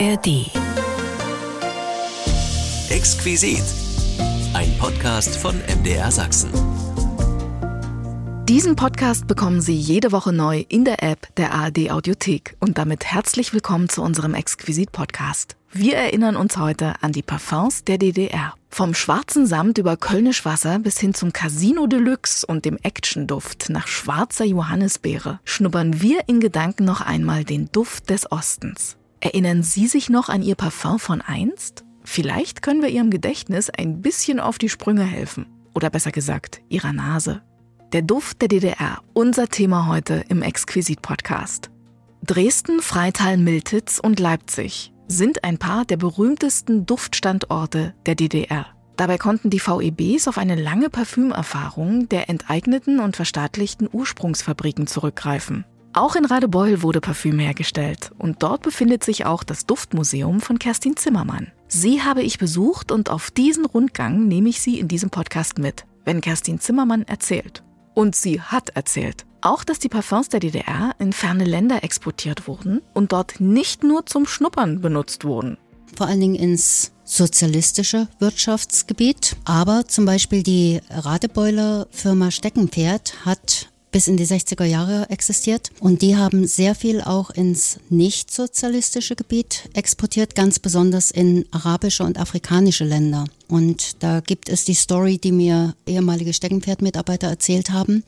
ARD. Exquisit. Ein Podcast von MDR Sachsen. Diesen Podcast bekommen Sie jede Woche neu in der App der ARD Audiothek und damit herzlich willkommen zu unserem Exquisit Podcast. Wir erinnern uns heute an die Parfums der DDR. Vom schwarzen Samt über Kölnisch Wasser bis hin zum Casino Deluxe und dem Actionduft nach schwarzer Johannisbeere schnuppern wir in Gedanken noch einmal den Duft des Ostens. Erinnern Sie sich noch an Ihr Parfum von einst? Vielleicht können wir Ihrem Gedächtnis ein bisschen auf die Sprünge helfen. Oder besser gesagt, Ihrer Nase. Der Duft der DDR, unser Thema heute im Exquisit-Podcast. Dresden, Freital, Miltitz und Leipzig sind ein paar der berühmtesten Duftstandorte der DDR. Dabei konnten die VEBs auf eine lange Parfümerfahrung der enteigneten und verstaatlichten Ursprungsfabriken zurückgreifen. Auch in Radebeul wurde Parfüm hergestellt und dort befindet sich auch das Duftmuseum von Kerstin Zimmermann. Sie habe ich besucht und auf diesen Rundgang nehme ich Sie in diesem Podcast mit, wenn Kerstin Zimmermann erzählt. Und sie hat erzählt. Auch, dass die Parfums der DDR in ferne Länder exportiert wurden und dort nicht nur zum Schnuppern benutzt wurden. Vor allen Dingen ins sozialistische Wirtschaftsgebiet. Aber zum Beispiel die Radebeuler Firma Steckenpferd hat bis in die 60er Jahre existiert. Und die haben sehr viel auch ins nicht sozialistische Gebiet exportiert, ganz besonders in arabische und afrikanische Länder. Und da gibt es die Story, die mir ehemalige Steckenpferdmitarbeiter erzählt haben,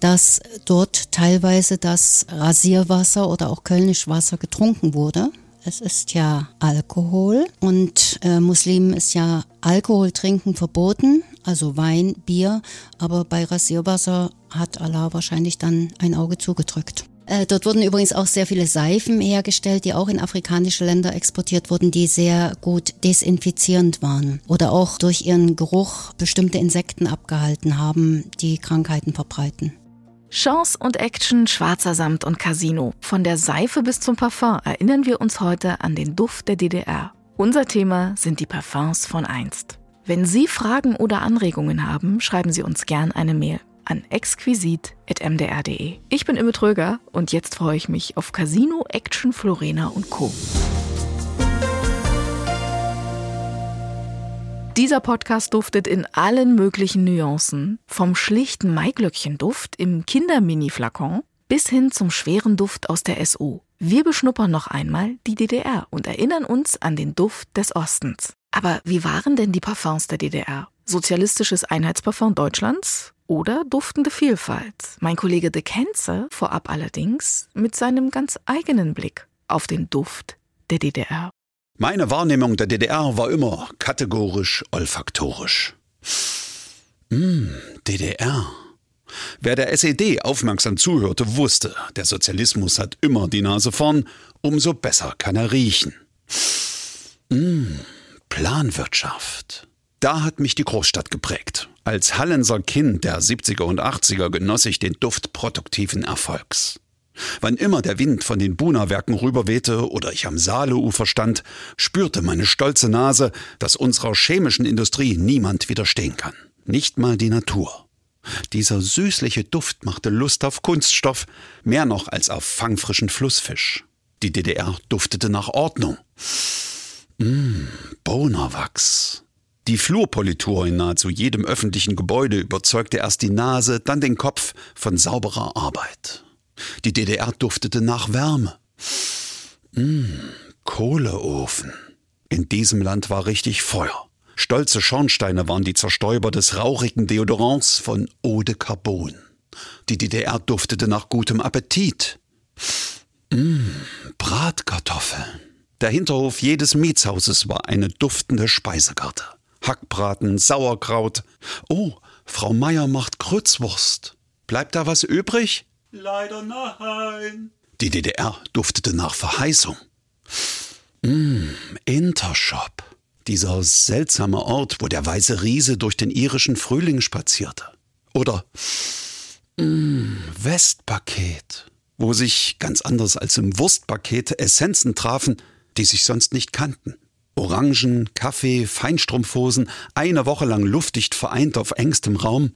dass dort teilweise das Rasierwasser oder auch Kölnischwasser getrunken wurde. Es ist ja Alkohol und äh, Muslimen ist ja Alkohol trinken verboten, also Wein, Bier, aber bei Rasierwasser hat Allah wahrscheinlich dann ein Auge zugedrückt. Äh, dort wurden übrigens auch sehr viele Seifen hergestellt, die auch in afrikanische Länder exportiert wurden, die sehr gut desinfizierend waren oder auch durch ihren Geruch bestimmte Insekten abgehalten haben, die Krankheiten verbreiten. Chance und Action, schwarzer Samt und Casino. Von der Seife bis zum Parfum erinnern wir uns heute an den Duft der DDR. Unser Thema sind die Parfums von einst. Wenn Sie Fragen oder Anregungen haben, schreiben Sie uns gern eine Mail an exquisit.mdr.de. Ich bin Imme Tröger und jetzt freue ich mich auf Casino, Action, Florena und Co. Dieser Podcast duftet in allen möglichen Nuancen, vom schlichten Maiglöckchenduft im Kindermini-Flakon bis hin zum schweren Duft aus der SU. Wir beschnuppern noch einmal die DDR und erinnern uns an den Duft des Ostens. Aber wie waren denn die Parfums der DDR? Sozialistisches Einheitsparfum Deutschlands oder duftende Vielfalt. Mein Kollege De Kenze vorab allerdings mit seinem ganz eigenen Blick auf den Duft der DDR. Meine Wahrnehmung der DDR war immer kategorisch olfaktorisch. Mmh, DDR. Wer der SED aufmerksam zuhörte, wusste, der Sozialismus hat immer die Nase vorn, umso besser kann er riechen. Mmh, Planwirtschaft. Da hat mich die Großstadt geprägt. Als Hallenser Kind der 70er und 80er genoss ich den Duft produktiven Erfolgs. Wann immer der Wind von den Buna-Werken rüberwehte oder ich am Saaleufer stand, spürte meine stolze Nase, dass unserer chemischen Industrie niemand widerstehen kann. Nicht mal die Natur. Dieser süßliche Duft machte Lust auf Kunststoff, mehr noch als auf fangfrischen Flussfisch. Die DDR duftete nach Ordnung. Mmh, Bohnerwachs. Die Flurpolitur in nahezu jedem öffentlichen Gebäude überzeugte erst die Nase, dann den Kopf von sauberer Arbeit. Die DDR duftete nach Wärme. Mmh, Kohleofen. In diesem Land war richtig Feuer. Stolze Schornsteine waren die Zerstäuber des rauchigen Deodorants von Eau de Carbon. Die DDR duftete nach gutem Appetit. Mmh, Bratkartoffeln. Der Hinterhof jedes Mietshauses war eine duftende Speisekarte. Hackbraten, Sauerkraut. Oh, Frau Meier macht Grützwurst. Bleibt da was übrig? Leider nein. Die DDR duftete nach Verheißung. Mmh, Intershop. Dieser seltsame Ort, wo der weiße Riese durch den irischen Frühling spazierte. Oder mmh, Westpaket, wo sich, ganz anders als im Wurstpaket, Essenzen trafen, die sich sonst nicht kannten. Orangen, Kaffee, Feinstrumpfhosen, eine Woche lang luftdicht vereint auf engstem Raum.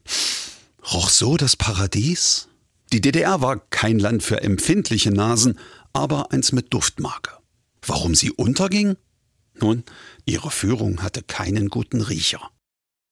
Roch so das Paradies? Die DDR war kein Land für empfindliche Nasen, aber eins mit Duftmarke. Warum sie unterging? Nun, ihre Führung hatte keinen guten Riecher.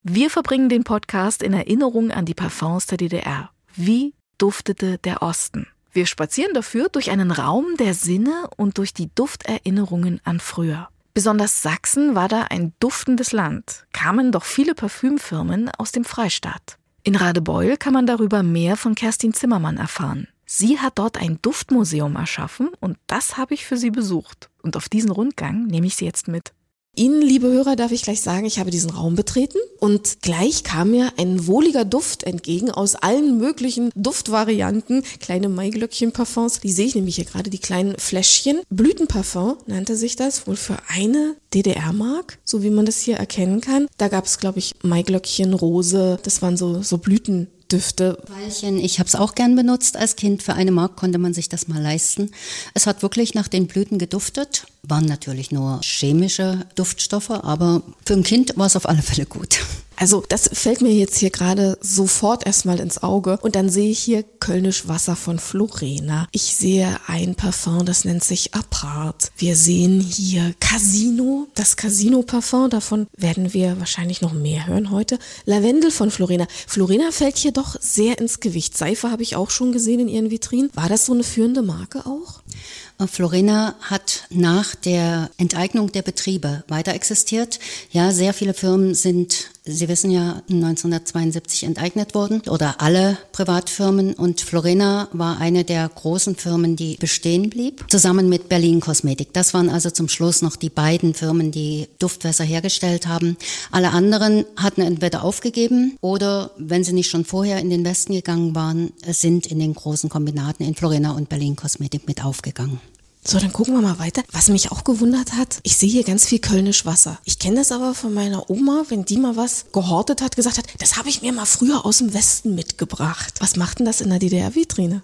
Wir verbringen den Podcast in Erinnerung an die Parfums der DDR. Wie duftete der Osten? Wir spazieren dafür durch einen Raum der Sinne und durch die Dufterinnerungen an früher. Besonders Sachsen war da ein duftendes Land, kamen doch viele Parfümfirmen aus dem Freistaat. In Radebeul kann man darüber mehr von Kerstin Zimmermann erfahren. Sie hat dort ein Duftmuseum erschaffen und das habe ich für sie besucht. Und auf diesen Rundgang nehme ich sie jetzt mit. Ihnen, liebe Hörer, darf ich gleich sagen, ich habe diesen Raum betreten und gleich kam mir ein wohliger Duft entgegen aus allen möglichen Duftvarianten. Kleine Maiglöckchen-Parfums, die sehe ich nämlich hier gerade, die kleinen Fläschchen. Blütenparfum nannte sich das, wohl für eine DDR-Mark, so wie man das hier erkennen kann. Da gab es, glaube ich, Maiglöckchen, Rose, das waren so, so Blüten. Düfte. Weilchen, ich habe es auch gern benutzt als Kind. Für eine Mark konnte man sich das mal leisten. Es hat wirklich nach den Blüten geduftet. Waren natürlich nur chemische Duftstoffe, aber für ein Kind war es auf alle Fälle gut. Also das fällt mir jetzt hier gerade sofort erstmal ins Auge. Und dann sehe ich hier Kölnisch Wasser von Florena. Ich sehe ein Parfum, das nennt sich Apart. Wir sehen hier Casino, das Casino-Parfum. Davon werden wir wahrscheinlich noch mehr hören heute. Lavendel von Florena. Florena fällt hier doch sehr ins Gewicht. Seife habe ich auch schon gesehen in ihren Vitrinen. War das so eine führende Marke auch? Florina hat nach der Enteignung der Betriebe weiter existiert. Ja, sehr viele Firmen sind, Sie wissen ja, 1972 enteignet worden oder alle Privatfirmen und Florina war eine der großen Firmen, die bestehen blieb, zusammen mit Berlin Kosmetik. Das waren also zum Schluss noch die beiden Firmen, die Duftwässer hergestellt haben. Alle anderen hatten entweder aufgegeben oder, wenn sie nicht schon vorher in den Westen gegangen waren, sind in den großen Kombinaten in Florina und Berlin Kosmetik mit aufgegangen. So, dann gucken wir mal weiter. Was mich auch gewundert hat, ich sehe hier ganz viel Kölnisch Wasser. Ich kenne das aber von meiner Oma, wenn die mal was gehortet hat, gesagt hat, das habe ich mir mal früher aus dem Westen mitgebracht. Was macht denn das in der DDR-Vitrine?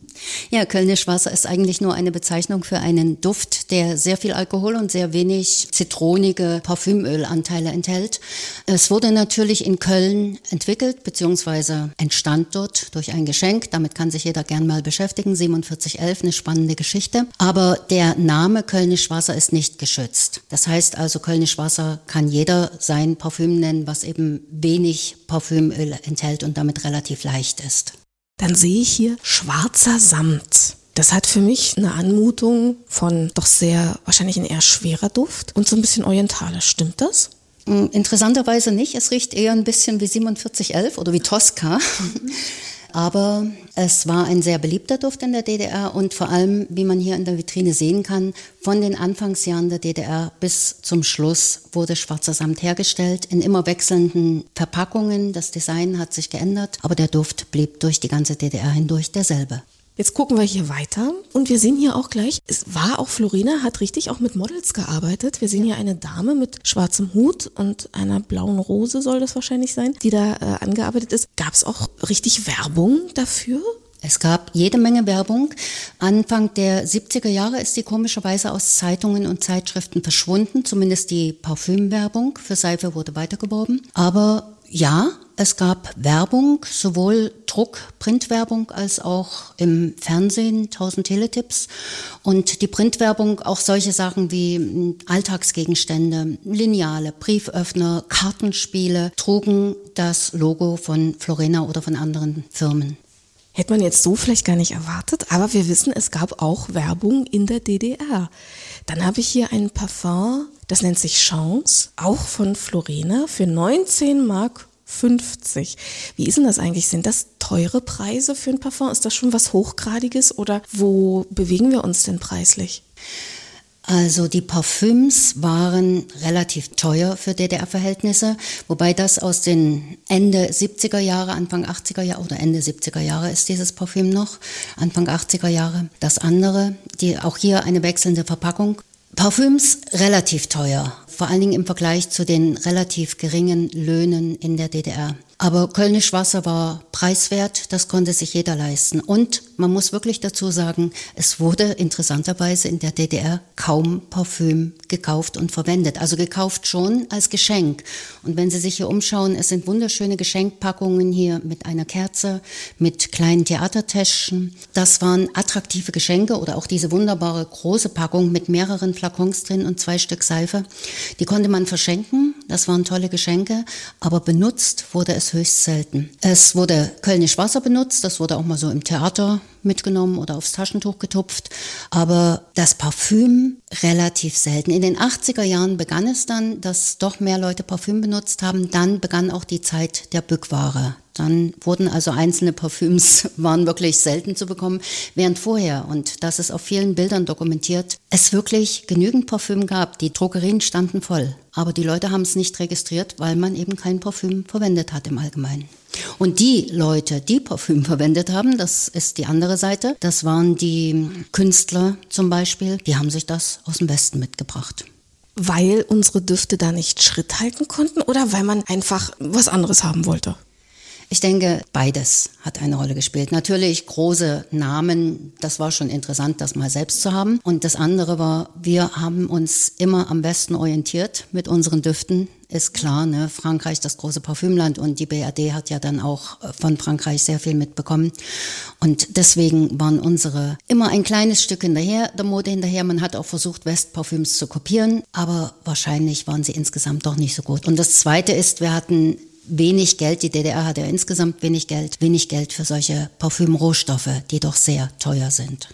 Ja, Kölnisch Wasser ist eigentlich nur eine Bezeichnung für einen Duft, der sehr viel Alkohol und sehr wenig zitronige Parfümölanteile enthält. Es wurde natürlich in Köln entwickelt, beziehungsweise entstand dort durch ein Geschenk. Damit kann sich jeder gern mal beschäftigen. 4711, eine spannende Geschichte. Aber der der Name Kölnisch Wasser ist nicht geschützt. Das heißt also, Kölnisch Wasser kann jeder sein Parfüm nennen, was eben wenig Parfümöl enthält und damit relativ leicht ist. Dann sehe ich hier schwarzer Samt. Das hat für mich eine Anmutung von doch sehr, wahrscheinlich ein eher schwerer Duft und so ein bisschen orientalisch. Stimmt das? Hm, interessanterweise nicht. Es riecht eher ein bisschen wie 4711 oder wie Tosca. Mhm. Aber es war ein sehr beliebter Duft in der DDR und vor allem, wie man hier in der Vitrine sehen kann, von den Anfangsjahren der DDR bis zum Schluss wurde schwarzer Samt hergestellt in immer wechselnden Verpackungen. Das Design hat sich geändert, aber der Duft blieb durch die ganze DDR hindurch derselbe. Jetzt gucken wir hier weiter und wir sehen hier auch gleich, es war auch Florina, hat richtig auch mit Models gearbeitet. Wir sehen hier eine Dame mit schwarzem Hut und einer blauen Rose soll das wahrscheinlich sein, die da äh, angearbeitet ist. Gab es auch richtig Werbung dafür? Es gab jede Menge Werbung. Anfang der 70er Jahre ist die komischerweise aus Zeitungen und Zeitschriften verschwunden, zumindest die Parfümwerbung. Für Seife wurde weitergeworben. Aber ja, es gab Werbung, sowohl Druck, Printwerbung als auch im Fernsehen, 1000 Teletipps. Und die Printwerbung auch solche Sachen wie hm, Alltagsgegenstände, Lineale, Brieföffner, Kartenspiele trugen das Logo von Florena oder von anderen Firmen. Hätte man jetzt so vielleicht gar nicht erwartet, aber wir wissen, es gab auch Werbung in der DDR. Dann habe ich hier ein Parfum, das nennt sich Chance, auch von Florena für 19 Mark 50. Wie ist denn das eigentlich? Sind das teure Preise für ein Parfum? Ist das schon was Hochgradiges oder wo bewegen wir uns denn preislich? Also die Parfüms waren relativ teuer für DDR-Verhältnisse, wobei das aus den Ende 70er Jahre, Anfang 80er Jahre oder Ende 70er Jahre ist dieses Parfüm noch, Anfang 80er Jahre. Das andere, die auch hier eine wechselnde Verpackung. Parfüms relativ teuer, vor allen Dingen im Vergleich zu den relativ geringen Löhnen in der DDR. Aber Kölnisch Wasser war preiswert, das konnte sich jeder leisten. Und man muss wirklich dazu sagen, es wurde interessanterweise in der DDR kaum Parfüm gekauft und verwendet. Also gekauft schon als Geschenk. Und wenn Sie sich hier umschauen, es sind wunderschöne Geschenkpackungen hier mit einer Kerze, mit kleinen Theatertäschchen. Das waren attraktive Geschenke oder auch diese wunderbare große Packung mit mehreren Flakons drin und zwei Stück Seife. Die konnte man verschenken. Das waren tolle Geschenke. Aber benutzt wurde es höchst selten. Es wurde Kölnisch Wasser benutzt. Das wurde auch mal so im Theater mitgenommen oder aufs Taschentuch getupft. Aber das Parfüm relativ selten. In den 80er Jahren begann es dann, dass doch mehr Leute Parfüm benutzt haben. Dann begann auch die Zeit der Bückware. Dann wurden also einzelne Parfüms, waren wirklich selten zu bekommen, während vorher, und das ist auf vielen Bildern dokumentiert, es wirklich genügend Parfüm gab. Die Drogerien standen voll. Aber die Leute haben es nicht registriert, weil man eben kein Parfüm verwendet hat im Allgemeinen. Und die Leute, die Parfüm verwendet haben, das ist die andere Seite, das waren die Künstler zum Beispiel, die haben sich das aus dem Westen mitgebracht. Weil unsere Düfte da nicht Schritt halten konnten oder weil man einfach was anderes haben wollte? Ich denke, beides hat eine Rolle gespielt. Natürlich große Namen, das war schon interessant, das mal selbst zu haben. Und das andere war, wir haben uns immer am Westen orientiert mit unseren Düften. Ist klar, ne? Frankreich das große Parfümland und die BRD hat ja dann auch äh, von Frankreich sehr viel mitbekommen. Und deswegen waren unsere immer ein kleines Stück hinterher, der Mode hinterher. Man hat auch versucht, Westparfüms zu kopieren, aber wahrscheinlich waren sie insgesamt doch nicht so gut. Und das Zweite ist, wir hatten wenig Geld, die DDR hatte ja insgesamt wenig Geld, wenig Geld für solche Parfümrohstoffe, die doch sehr teuer sind.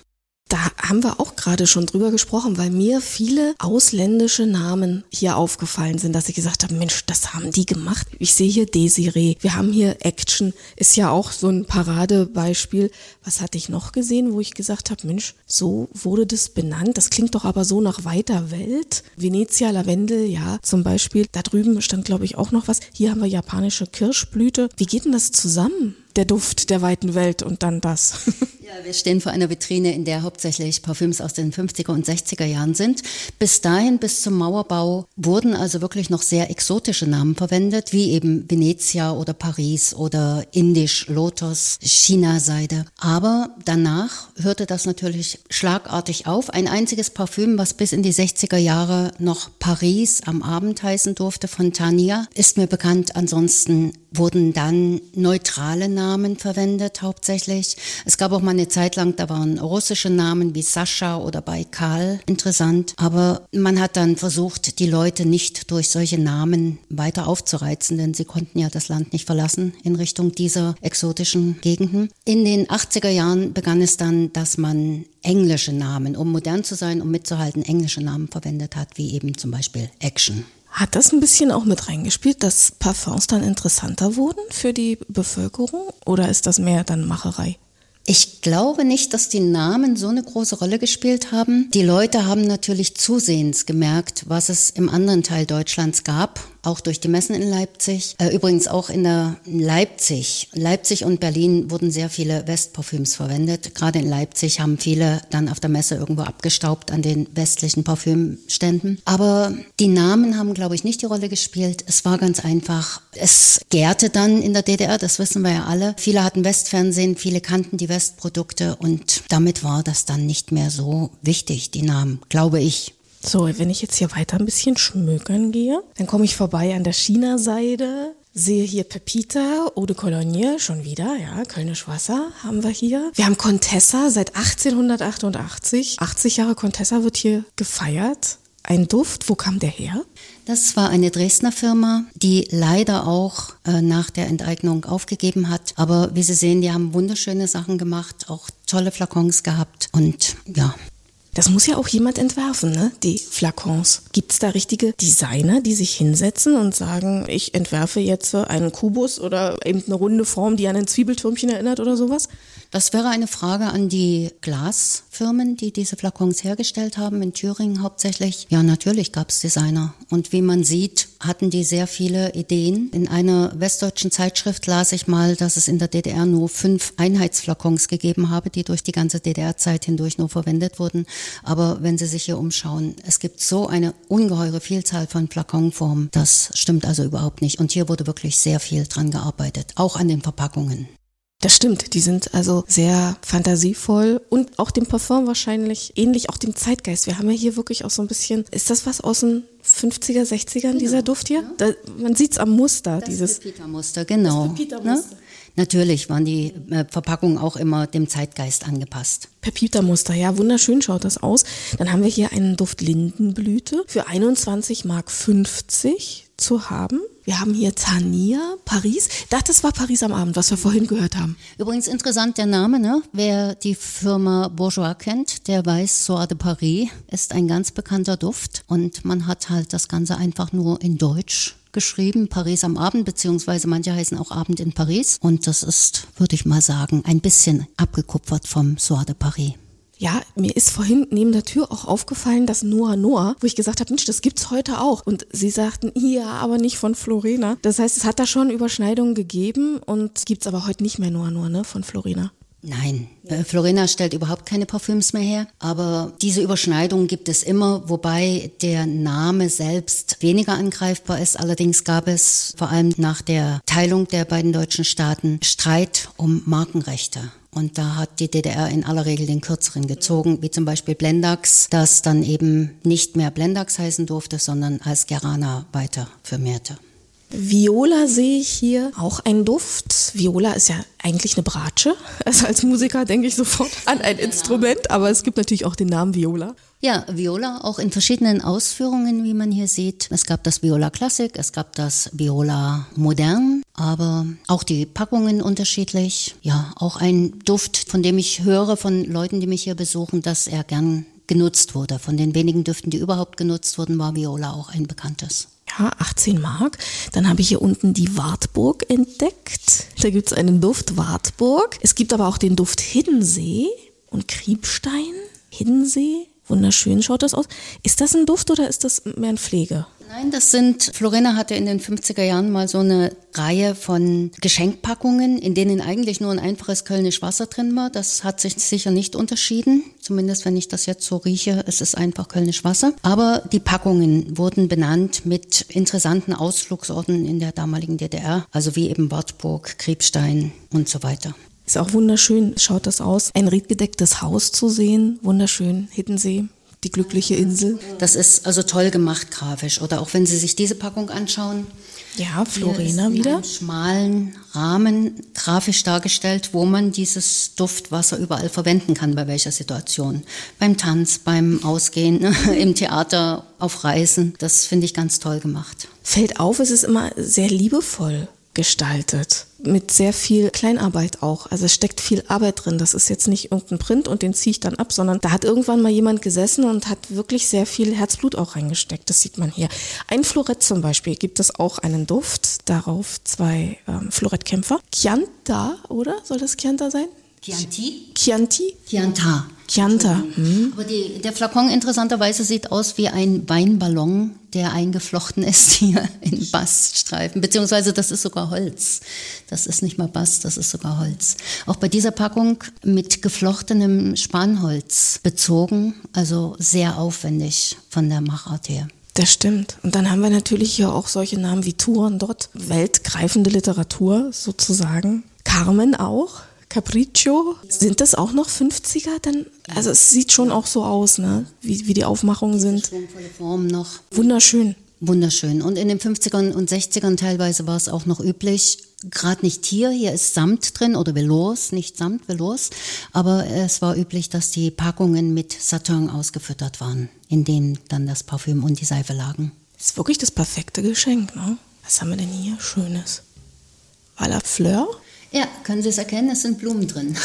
Da haben wir auch gerade schon drüber gesprochen, weil mir viele ausländische Namen hier aufgefallen sind, dass ich gesagt habe, Mensch, das haben die gemacht. Ich sehe hier Desiree, wir haben hier Action, ist ja auch so ein Paradebeispiel. Was hatte ich noch gesehen, wo ich gesagt habe, Mensch, so wurde das benannt. Das klingt doch aber so nach weiter Welt. Venezia Lavendel, ja, zum Beispiel. Da drüben stand, glaube ich, auch noch was. Hier haben wir japanische Kirschblüte. Wie geht denn das zusammen? Der Duft der weiten Welt und dann das. Ja, wir stehen vor einer Vitrine, in der hauptsächlich Parfüms aus den 50er und 60er Jahren sind. Bis dahin, bis zum Mauerbau, wurden also wirklich noch sehr exotische Namen verwendet, wie eben Venezia oder Paris oder Indisch, Lotus, China-Seide. Aber danach hörte das natürlich schlagartig auf. Ein einziges Parfüm, was bis in die 60er Jahre noch Paris am Abend heißen durfte, von Tania, ist mir bekannt. Ansonsten wurden dann neutrale Namen verwendet hauptsächlich. Es gab auch mal eine Zeit lang, da waren russische Namen wie Sascha oder Baikal interessant, aber man hat dann versucht, die Leute nicht durch solche Namen weiter aufzureizen, denn sie konnten ja das Land nicht verlassen in Richtung dieser exotischen Gegenden. In den 80er Jahren begann es dann, dass man englische Namen, um modern zu sein, um mitzuhalten, englische Namen verwendet hat, wie eben zum Beispiel Action. Hat das ein bisschen auch mit reingespielt, dass Parfums dann interessanter wurden für die Bevölkerung oder ist das mehr dann Macherei? Ich glaube nicht, dass die Namen so eine große Rolle gespielt haben. Die Leute haben natürlich zusehends gemerkt, was es im anderen Teil Deutschlands gab auch durch die Messen in Leipzig. Äh, übrigens auch in der Leipzig. Leipzig und Berlin wurden sehr viele Westparfüms verwendet. Gerade in Leipzig haben viele dann auf der Messe irgendwo abgestaubt an den westlichen Parfümständen. Aber die Namen haben, glaube ich, nicht die Rolle gespielt. Es war ganz einfach. Es gärte dann in der DDR, das wissen wir ja alle. Viele hatten Westfernsehen, viele kannten die Westprodukte und damit war das dann nicht mehr so wichtig, die Namen, glaube ich. So, wenn ich jetzt hier weiter ein bisschen schmökern gehe, dann komme ich vorbei an der China-Seite, sehe hier Pepita, Eau de Cologne, schon wieder, ja, Kölnisch Wasser haben wir hier. Wir haben Contessa seit 1888. 80 Jahre Contessa wird hier gefeiert. Ein Duft, wo kam der her? Das war eine Dresdner Firma, die leider auch äh, nach der Enteignung aufgegeben hat. Aber wie Sie sehen, die haben wunderschöne Sachen gemacht, auch tolle Flakons gehabt. Und ja, das muss ja auch jemand entwerfen, ne? Die Flakons. Gibt es da richtige Designer, die sich hinsetzen und sagen, ich entwerfe jetzt einen Kubus oder eben eine runde Form, die an ein Zwiebeltürmchen erinnert oder sowas? Das wäre eine Frage an die Glasfirmen, die diese Flakons hergestellt haben, in Thüringen hauptsächlich. Ja, natürlich gab es Designer. Und wie man sieht, hatten die sehr viele Ideen. In einer westdeutschen Zeitschrift las ich mal, dass es in der DDR nur fünf Einheitsflakons gegeben habe, die durch die ganze DDR-Zeit hindurch nur verwendet wurden. Aber wenn Sie sich hier umschauen, es gibt so eine ungeheure Vielzahl von Flakonformen. Das stimmt also überhaupt nicht. Und hier wurde wirklich sehr viel dran gearbeitet, auch an den Verpackungen. Das stimmt, die sind also sehr fantasievoll und auch dem Parfum wahrscheinlich ähnlich, auch dem Zeitgeist. Wir haben ja hier wirklich auch so ein bisschen, ist das was aus den 50er, 60ern, genau. dieser Duft hier? Ja. Da, man sieht es am Muster. Das dieses Pepita-Muster, genau. Das Pepita-Muster. Ne? Natürlich waren die äh, Verpackungen auch immer dem Zeitgeist angepasst. Pepita-Muster, ja, wunderschön schaut das aus. Dann haben wir hier einen Duft Lindenblüte für 21 Mark 50 zu haben. Wir haben hier Tania, Paris. Ich dachte, das war Paris am Abend, was wir vorhin gehört haben. Übrigens interessant der Name, ne? Wer die Firma Bourgeois kennt, der weiß, Soir de Paris ist ein ganz bekannter Duft und man hat halt das Ganze einfach nur in Deutsch geschrieben, Paris am Abend, beziehungsweise manche heißen auch Abend in Paris. Und das ist, würde ich mal sagen, ein bisschen abgekupfert vom Soir de Paris. Ja, mir ist vorhin neben der Tür auch aufgefallen, dass Noah Noah, wo ich gesagt habe, Mensch, das gibt's heute auch. Und sie sagten, ja, aber nicht von Florena. Das heißt, es hat da schon Überschneidungen gegeben und gibt's aber heute nicht mehr Noah Noah, ne, von Florena. Nein, äh, Florina stellt überhaupt keine Parfüms mehr her, aber diese Überschneidung gibt es immer, wobei der Name selbst weniger angreifbar ist. Allerdings gab es vor allem nach der Teilung der beiden deutschen Staaten Streit um Markenrechte. Und da hat die DDR in aller Regel den kürzeren gezogen, wie zum Beispiel Blendax, das dann eben nicht mehr Blendax heißen durfte, sondern als Gerana weiter firmierte. Viola sehe ich hier, auch ein Duft. Viola ist ja eigentlich eine Bratsche. Also als Musiker denke ich sofort an ein Instrument, aber es gibt natürlich auch den Namen Viola. Ja, Viola auch in verschiedenen Ausführungen, wie man hier sieht. Es gab das Viola Classic, es gab das Viola Modern, aber auch die Packungen unterschiedlich. Ja, auch ein Duft, von dem ich höre von Leuten, die mich hier besuchen, dass er gern genutzt wurde. Von den wenigen Düften, die überhaupt genutzt wurden, war Viola auch ein bekanntes. Ja, 18 Mark. Dann habe ich hier unten die Wartburg entdeckt. Da gibt es einen Duft Wartburg. Es gibt aber auch den Duft Hiddensee und Kriebstein. Hiddensee, wunderschön schaut das aus. Ist das ein Duft oder ist das mehr ein Pflege? Nein, das sind, Florina hatte in den 50er Jahren mal so eine Reihe von Geschenkpackungen, in denen eigentlich nur ein einfaches Kölnisch Wasser drin war. Das hat sich sicher nicht unterschieden. Zumindest wenn ich das jetzt so rieche, es ist einfach Kölnisch Wasser. Aber die Packungen wurden benannt mit interessanten Ausflugsorten in der damaligen DDR, also wie eben Wartburg, Kriebstein und so weiter. Ist auch wunderschön, schaut das aus. Ein riedgedecktes Haus zu sehen, wunderschön, Hiddensee die glückliche Insel. Das ist also toll gemacht grafisch. Oder auch wenn Sie sich diese Packung anschauen. Ja, Florena wieder. Einen schmalen Rahmen grafisch dargestellt, wo man dieses Duftwasser überall verwenden kann, bei welcher Situation. Beim Tanz, beim Ausgehen, im Theater, auf Reisen. Das finde ich ganz toll gemacht. Fällt auf, es ist immer sehr liebevoll gestaltet. Mit sehr viel Kleinarbeit auch. Also es steckt viel Arbeit drin. Das ist jetzt nicht irgendein Print und den ziehe ich dann ab, sondern da hat irgendwann mal jemand gesessen und hat wirklich sehr viel Herzblut auch reingesteckt. Das sieht man hier. Ein Florett zum Beispiel gibt es auch einen Duft. Darauf zwei ähm, Florettkämpfer. Chianta, oder? Soll das Chianta sein? Chianti? Chianti? Chianta. Chianta. Mhm. Aber die, der Flakon interessanterweise sieht aus wie ein Weinballon, der eingeflochten ist hier in Baststreifen. Beziehungsweise das ist sogar Holz. Das ist nicht mal Bast, das ist sogar Holz. Auch bei dieser Packung mit geflochtenem Spanholz bezogen, also sehr aufwendig von der Machart her. Das stimmt. Und dann haben wir natürlich hier auch solche Namen wie Touren dort, weltgreifende Literatur sozusagen. Carmen auch. Capriccio. Sind das auch noch 50er? Dann, also es sieht schon auch so aus, ne? wie, wie die Aufmachungen sind. Schwungvolle noch. Wunderschön. Wunderschön. Und in den 50ern und 60ern teilweise war es auch noch üblich, gerade nicht hier, hier ist Samt drin oder Velours, nicht Samt, Velours, aber es war üblich, dass die Packungen mit Satin ausgefüttert waren, in denen dann das Parfüm und die Seife lagen. Das ist wirklich das perfekte Geschenk, ne? Was haben wir denn hier Schönes? A la Fleur? Ja, können Sie es erkennen? Es sind Blumen drin.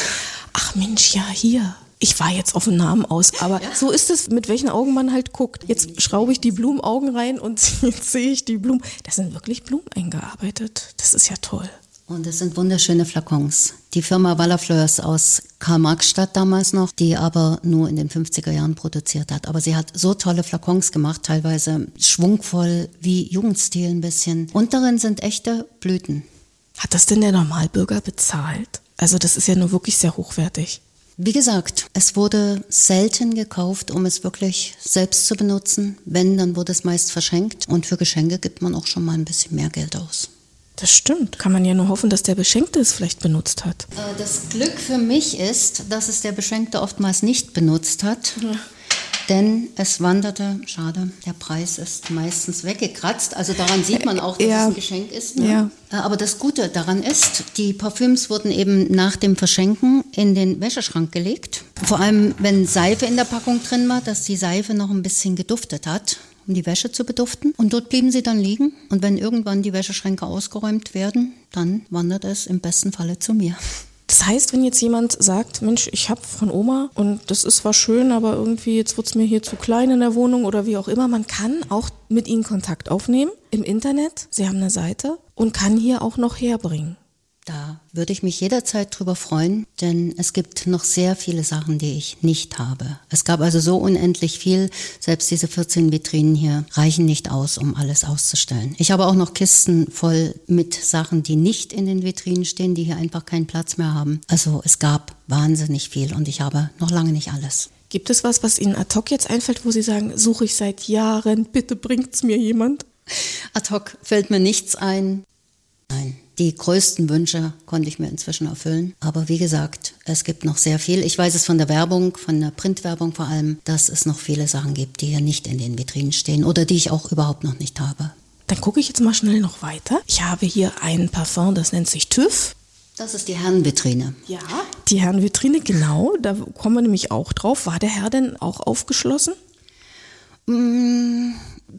Ach Mensch, ja, hier. Ich war jetzt auf den Namen aus, aber ja. so ist es, mit welchen Augen man halt guckt. Jetzt schraube ich die Blumenaugen rein und jetzt sehe ich die Blumen. Da sind wirklich Blumen eingearbeitet. Das ist ja toll. Und es sind wunderschöne Flakons. Die Firma Wallafleurs aus Karl-Marx-Stadt damals noch, die aber nur in den 50er Jahren produziert hat. Aber sie hat so tolle Flakons gemacht, teilweise schwungvoll, wie Jugendstil ein bisschen. Und darin sind echte Blüten. Hat das denn der Normalbürger bezahlt? Also das ist ja nur wirklich sehr hochwertig. Wie gesagt, es wurde selten gekauft, um es wirklich selbst zu benutzen. Wenn, dann wurde es meist verschenkt. Und für Geschenke gibt man auch schon mal ein bisschen mehr Geld aus. Das stimmt. Kann man ja nur hoffen, dass der Beschenkte es vielleicht benutzt hat. Äh, das Glück für mich ist, dass es der Beschenkte oftmals nicht benutzt hat. Ja. Denn es wanderte, schade, der Preis ist meistens weggekratzt. Also daran sieht man auch, dass ja. es ein Geschenk ist. Ne? Ja. Äh, aber das Gute daran ist, die Parfüms wurden eben nach dem Verschenken in den Wäscheschrank gelegt. Vor allem, wenn Seife in der Packung drin war, dass die Seife noch ein bisschen geduftet hat um die Wäsche zu beduften. Und dort blieben sie dann liegen. Und wenn irgendwann die Wäscheschränke ausgeräumt werden, dann wandert es im besten Falle zu mir. Das heißt, wenn jetzt jemand sagt, Mensch, ich habe von Oma und das ist zwar schön, aber irgendwie jetzt wird es mir hier zu klein in der Wohnung oder wie auch immer, man kann auch mit ihnen Kontakt aufnehmen im Internet. Sie haben eine Seite und kann hier auch noch herbringen. Da würde ich mich jederzeit drüber freuen, denn es gibt noch sehr viele Sachen, die ich nicht habe. Es gab also so unendlich viel, selbst diese 14 Vitrinen hier reichen nicht aus, um alles auszustellen. Ich habe auch noch Kisten voll mit Sachen, die nicht in den Vitrinen stehen, die hier einfach keinen Platz mehr haben. Also es gab wahnsinnig viel und ich habe noch lange nicht alles. Gibt es was, was Ihnen ad hoc jetzt einfällt, wo Sie sagen, suche ich seit Jahren, bitte bringt's mir jemand? Ad hoc fällt mir nichts ein. Nein. Die größten Wünsche konnte ich mir inzwischen erfüllen. Aber wie gesagt, es gibt noch sehr viel. Ich weiß es von der Werbung, von der Printwerbung vor allem, dass es noch viele Sachen gibt, die hier nicht in den Vitrinen stehen oder die ich auch überhaupt noch nicht habe. Dann gucke ich jetzt mal schnell noch weiter. Ich habe hier ein Parfum, das nennt sich TÜV. Das ist die Herrenvitrine. Ja, die Herrenvitrine, genau. Da kommen wir nämlich auch drauf. War der Herr denn auch aufgeschlossen? Mmh,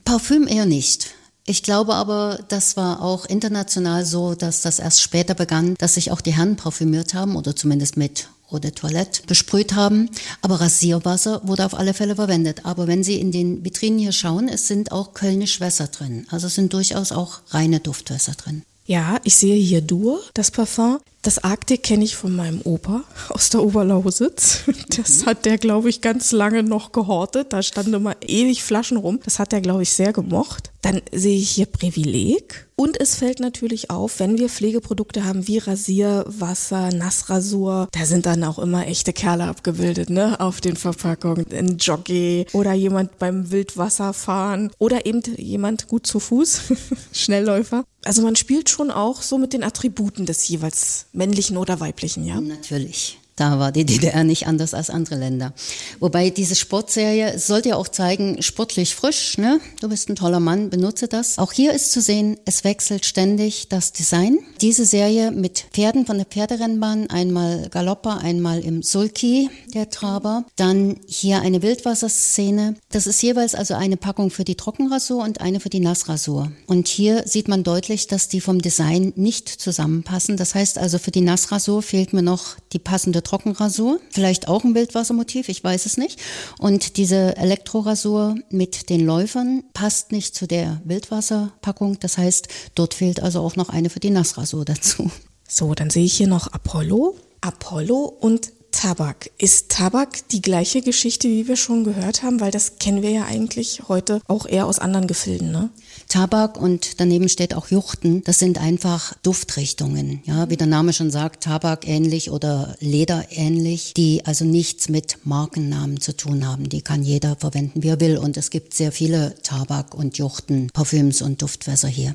Parfüm eher nicht. Ich glaube aber, das war auch international so, dass das erst später begann, dass sich auch die Herren parfümiert haben oder zumindest mit Eau Toilette besprüht haben. Aber Rasierwasser wurde auf alle Fälle verwendet. Aber wenn Sie in den Vitrinen hier schauen, es sind auch Kölnisch Wässer drin. Also es sind durchaus auch reine Duftwässer drin. Ja, ich sehe hier Dur, das Parfum. Das Arktik kenne ich von meinem Opa aus der Oberlausitz. Das hat der, glaube ich, ganz lange noch gehortet. Da standen immer ewig Flaschen rum. Das hat er, glaube ich, sehr gemocht. Dann sehe ich hier Privileg. Und es fällt natürlich auf, wenn wir Pflegeprodukte haben wie Rasierwasser, Nassrasur, da sind dann auch immer echte Kerle abgebildet, ne, auf den Verpackungen. Ein Jockey oder jemand beim Wildwasserfahren oder eben jemand gut zu Fuß, Schnellläufer. Also man spielt schon auch so mit den Attributen des jeweils männlichen oder weiblichen, ja? Natürlich. Da war die DDR nicht anders als andere Länder. Wobei diese Sportserie sollte ja auch zeigen, sportlich frisch, ne? Du bist ein toller Mann, benutze das. Auch hier ist zu sehen, es wechselt ständig das Design. Diese Serie mit Pferden von der Pferderennbahn, einmal Galopper, einmal im Sulki, der Traber. Dann hier eine Wildwasserszene. Das ist jeweils also eine Packung für die Trockenrasur und eine für die Nassrasur. Und hier sieht man deutlich, dass die vom Design nicht zusammenpassen. Das heißt also, für die Nassrasur fehlt mir noch die passende Trockenrasur, vielleicht auch ein Wildwassermotiv, ich weiß es nicht. Und diese Elektrorasur mit den Läufern passt nicht zu der Wildwasserpackung. Das heißt, dort fehlt also auch noch eine für die Nassrasur dazu. So, dann sehe ich hier noch Apollo. Apollo und Tabak. Ist Tabak die gleiche Geschichte, wie wir schon gehört haben? Weil das kennen wir ja eigentlich heute auch eher aus anderen Gefilden, ne? Tabak und daneben steht auch Juchten. Das sind einfach Duftrichtungen. Ja, wie der Name schon sagt, Tabak ähnlich oder Leder ähnlich, die also nichts mit Markennamen zu tun haben. Die kann jeder verwenden, wie er will. Und es gibt sehr viele Tabak- und Juchten, Parfüms und Duftwässer hier.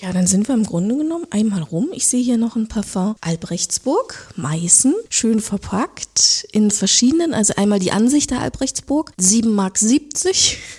Ja, dann sind wir im Grunde genommen einmal rum. Ich sehe hier noch ein Parfum Albrechtsburg, Meißen, schön verpackt in verschiedenen, also einmal die Ansicht der Albrechtsburg, 7,70 Mark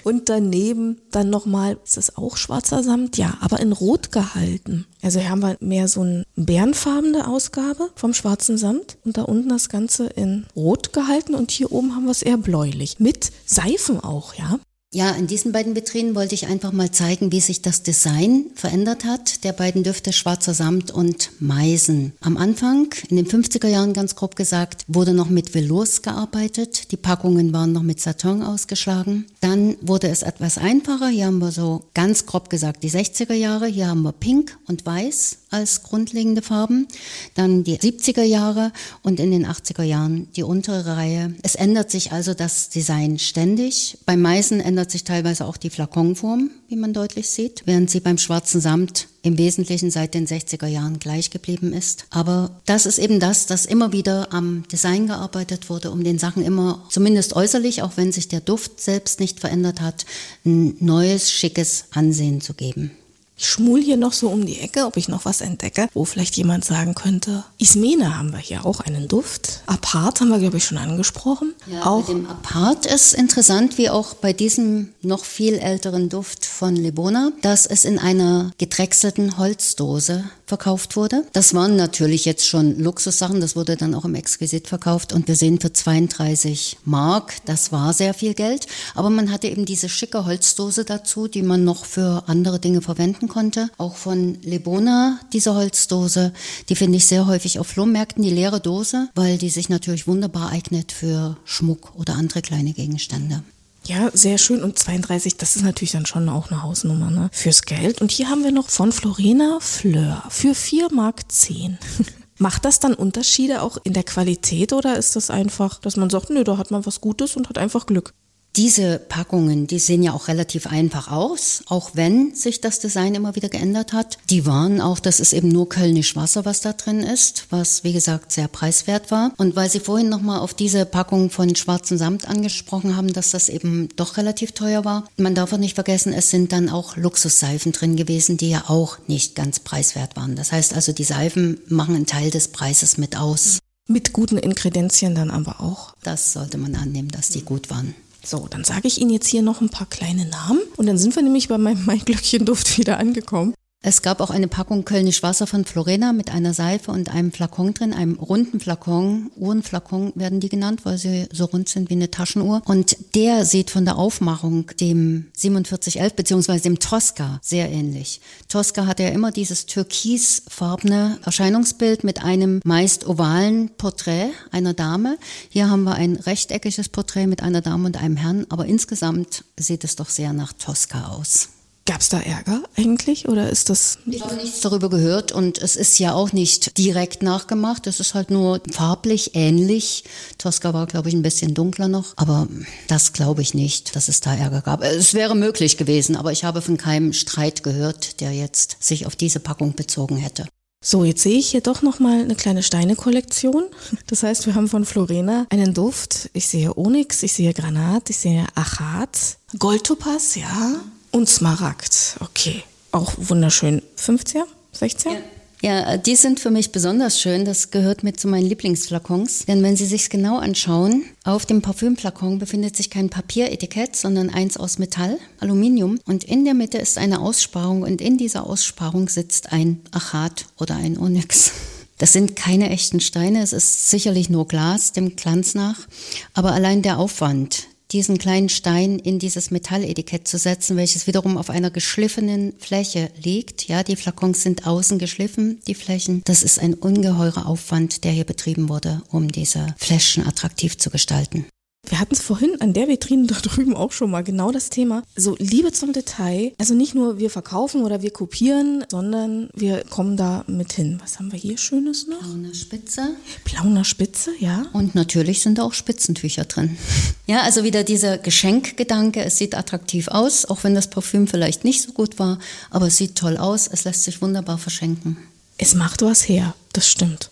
und daneben dann nochmal, ist das auch schwarzer Samt? Ja, aber in Rot gehalten. Also hier haben wir mehr so eine bärenfarbene Ausgabe vom schwarzen Samt und da unten das Ganze in Rot gehalten und hier oben haben wir es eher bläulich. Mit Seifen auch, ja. Ja, in diesen beiden Vitrinen wollte ich einfach mal zeigen, wie sich das Design verändert hat, der beiden Düfte Schwarzer Samt und Meisen. Am Anfang, in den 50er Jahren ganz grob gesagt, wurde noch mit Velours gearbeitet. Die Packungen waren noch mit Satin ausgeschlagen. Dann wurde es etwas einfacher. Hier haben wir so ganz grob gesagt die 60er Jahre. Hier haben wir Pink und Weiß als grundlegende Farben, dann die 70er Jahre und in den 80er Jahren die untere Reihe. Es ändert sich also das Design ständig. Beim Meisen ändert sich teilweise auch die Flakonform, wie man deutlich sieht, während sie beim schwarzen Samt im Wesentlichen seit den 60er Jahren gleich geblieben ist. Aber das ist eben das, dass immer wieder am Design gearbeitet wurde, um den Sachen immer, zumindest äußerlich, auch wenn sich der Duft selbst nicht verändert hat, ein neues, schickes Ansehen zu geben. Ich schmul hier noch so um die Ecke, ob ich noch was entdecke, wo vielleicht jemand sagen könnte, Ismene haben wir hier auch einen Duft. Apart haben wir, glaube ich, schon angesprochen. Ja, auch bei dem Apart ist interessant, wie auch bei diesem noch viel älteren Duft von Lebona, dass es in einer gedrechselten Holzdose verkauft wurde. Das waren natürlich jetzt schon Luxussachen, das wurde dann auch im Exquisit verkauft und wir sehen für 32 Mark, das war sehr viel Geld, aber man hatte eben diese schicke Holzdose dazu, die man noch für andere Dinge verwenden konnte. Auch von Lebona, diese Holzdose, die finde ich sehr häufig auf Flohmärkten, die leere Dose, weil die sich natürlich wunderbar eignet für Schmuck oder andere kleine Gegenstände. Ja, sehr schön. Und 32, das ist natürlich dann schon auch eine Hausnummer ne? fürs Geld. Und hier haben wir noch von Florena Fleur für 4 Mark 10. Macht das dann Unterschiede auch in der Qualität oder ist das einfach, dass man sagt, nö, da hat man was Gutes und hat einfach Glück? Diese Packungen, die sehen ja auch relativ einfach aus, auch wenn sich das Design immer wieder geändert hat. Die waren auch, das ist eben nur Kölnisch Wasser, was da drin ist, was wie gesagt sehr preiswert war. Und weil Sie vorhin nochmal auf diese Packung von schwarzen Samt angesprochen haben, dass das eben doch relativ teuer war. Man darf auch nicht vergessen, es sind dann auch Luxusseifen drin gewesen, die ja auch nicht ganz preiswert waren. Das heißt also, die Seifen machen einen Teil des Preises mit aus. Mit guten Inkredenzien dann aber auch. Das sollte man annehmen, dass die gut waren. So, dann sage ich Ihnen jetzt hier noch ein paar kleine Namen und dann sind wir nämlich bei meinem Maiglöckchenduft wieder angekommen. Es gab auch eine Packung Kölnisch Wasser von Florena mit einer Seife und einem Flakon drin, einem runden Flakon. Uhrenflakon werden die genannt, weil sie so rund sind wie eine Taschenuhr. Und der sieht von der Aufmachung dem 4711 bzw. dem Tosca sehr ähnlich. Tosca hatte ja immer dieses türkisfarbene Erscheinungsbild mit einem meist ovalen Porträt einer Dame. Hier haben wir ein rechteckiges Porträt mit einer Dame und einem Herrn, aber insgesamt sieht es doch sehr nach Tosca aus. Gab es da Ärger eigentlich oder ist das? Ich habe nichts darüber gehört und es ist ja auch nicht direkt nachgemacht. Es ist halt nur farblich ähnlich. Tosca war, glaube ich, ein bisschen dunkler noch, aber das glaube ich nicht, dass es da Ärger gab. Es wäre möglich gewesen, aber ich habe von keinem Streit gehört, der jetzt sich auf diese Packung bezogen hätte. So, jetzt sehe ich hier doch noch mal eine kleine Steine-Kollektion. Das heißt, wir haben von Florena einen Duft. Ich sehe Onyx, ich sehe Granat, ich sehe Achat, Goldtopaz, ja, und Smaragd. Okay. Auch wunderschön. 50er? 60er? Ja. Ja, die sind für mich besonders schön. Das gehört mit zu meinen Lieblingsflakons. Denn wenn Sie sich genau anschauen, auf dem Parfümflakon befindet sich kein Papieretikett, sondern eins aus Metall, Aluminium. Und in der Mitte ist eine Aussparung und in dieser Aussparung sitzt ein Achat oder ein Onyx. Das sind keine echten Steine, es ist sicherlich nur Glas, dem Glanz nach. Aber allein der Aufwand, diesen kleinen Stein in dieses Metalletikett zu setzen, welches wiederum auf einer geschliffenen Fläche liegt. Ja, die Flakons sind außen geschliffen, die Flächen. Das ist ein ungeheurer Aufwand, der hier betrieben wurde, um diese Fläschchen attraktiv zu gestalten. Wir hatten es vorhin an der Vitrine da drüben auch schon mal genau das Thema. So Liebe zum Detail. Also nicht nur wir verkaufen oder wir kopieren, sondern wir kommen da mit hin. Was haben wir hier Schönes noch? Blaue Spitze. Blauner Spitze, ja. Und natürlich sind da auch Spitzentücher drin. Ja, also wieder dieser Geschenkgedanke. Es sieht attraktiv aus, auch wenn das Parfüm vielleicht nicht so gut war, aber es sieht toll aus. Es lässt sich wunderbar verschenken. Es macht was her, das stimmt.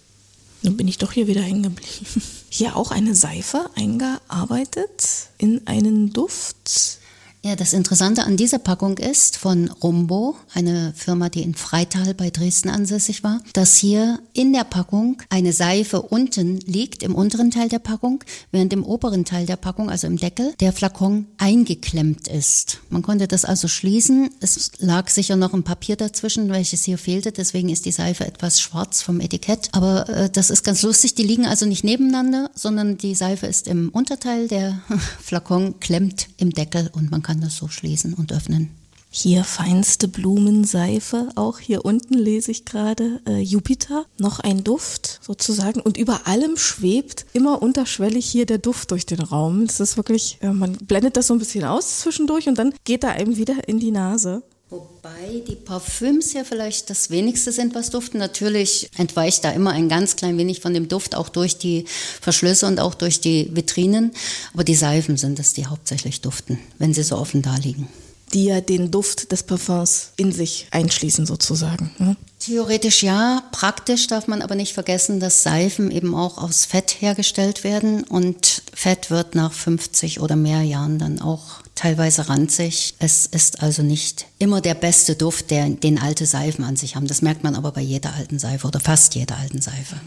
Nun bin ich doch hier wieder hängen geblieben. Hier auch eine Seife eingearbeitet in einen Duft. Ja, das Interessante an dieser Packung ist von Rumbo, eine Firma, die in Freital bei Dresden ansässig war, dass hier in der Packung eine Seife unten liegt, im unteren Teil der Packung, während im oberen Teil der Packung, also im Deckel, der Flakon eingeklemmt ist. Man konnte das also schließen. Es lag sicher noch ein Papier dazwischen, welches hier fehlte. Deswegen ist die Seife etwas schwarz vom Etikett. Aber äh, das ist ganz lustig. Die liegen also nicht nebeneinander, sondern die Seife ist im Unterteil. Der Flakon klemmt im Deckel und man kann kann das so schließen und öffnen. Hier feinste Blumenseife, auch hier unten lese ich gerade äh, Jupiter, noch ein Duft sozusagen und über allem schwebt immer unterschwellig hier der Duft durch den Raum. Das ist wirklich, äh, man blendet das so ein bisschen aus zwischendurch und dann geht er einem wieder in die Nase. Wobei die Parfüms ja vielleicht das wenigste sind, was duften. Natürlich entweicht da immer ein ganz klein wenig von dem Duft, auch durch die Verschlüsse und auch durch die Vitrinen. Aber die Seifen sind es, die hauptsächlich duften, wenn sie so offen da liegen die ja den Duft des Parfums in sich einschließen sozusagen. Ne? Theoretisch ja, praktisch darf man aber nicht vergessen, dass Seifen eben auch aus Fett hergestellt werden und Fett wird nach 50 oder mehr Jahren dann auch teilweise ranzig. Es ist also nicht immer der beste Duft, der, den alte Seifen an sich haben. Das merkt man aber bei jeder alten Seife oder fast jeder alten Seife.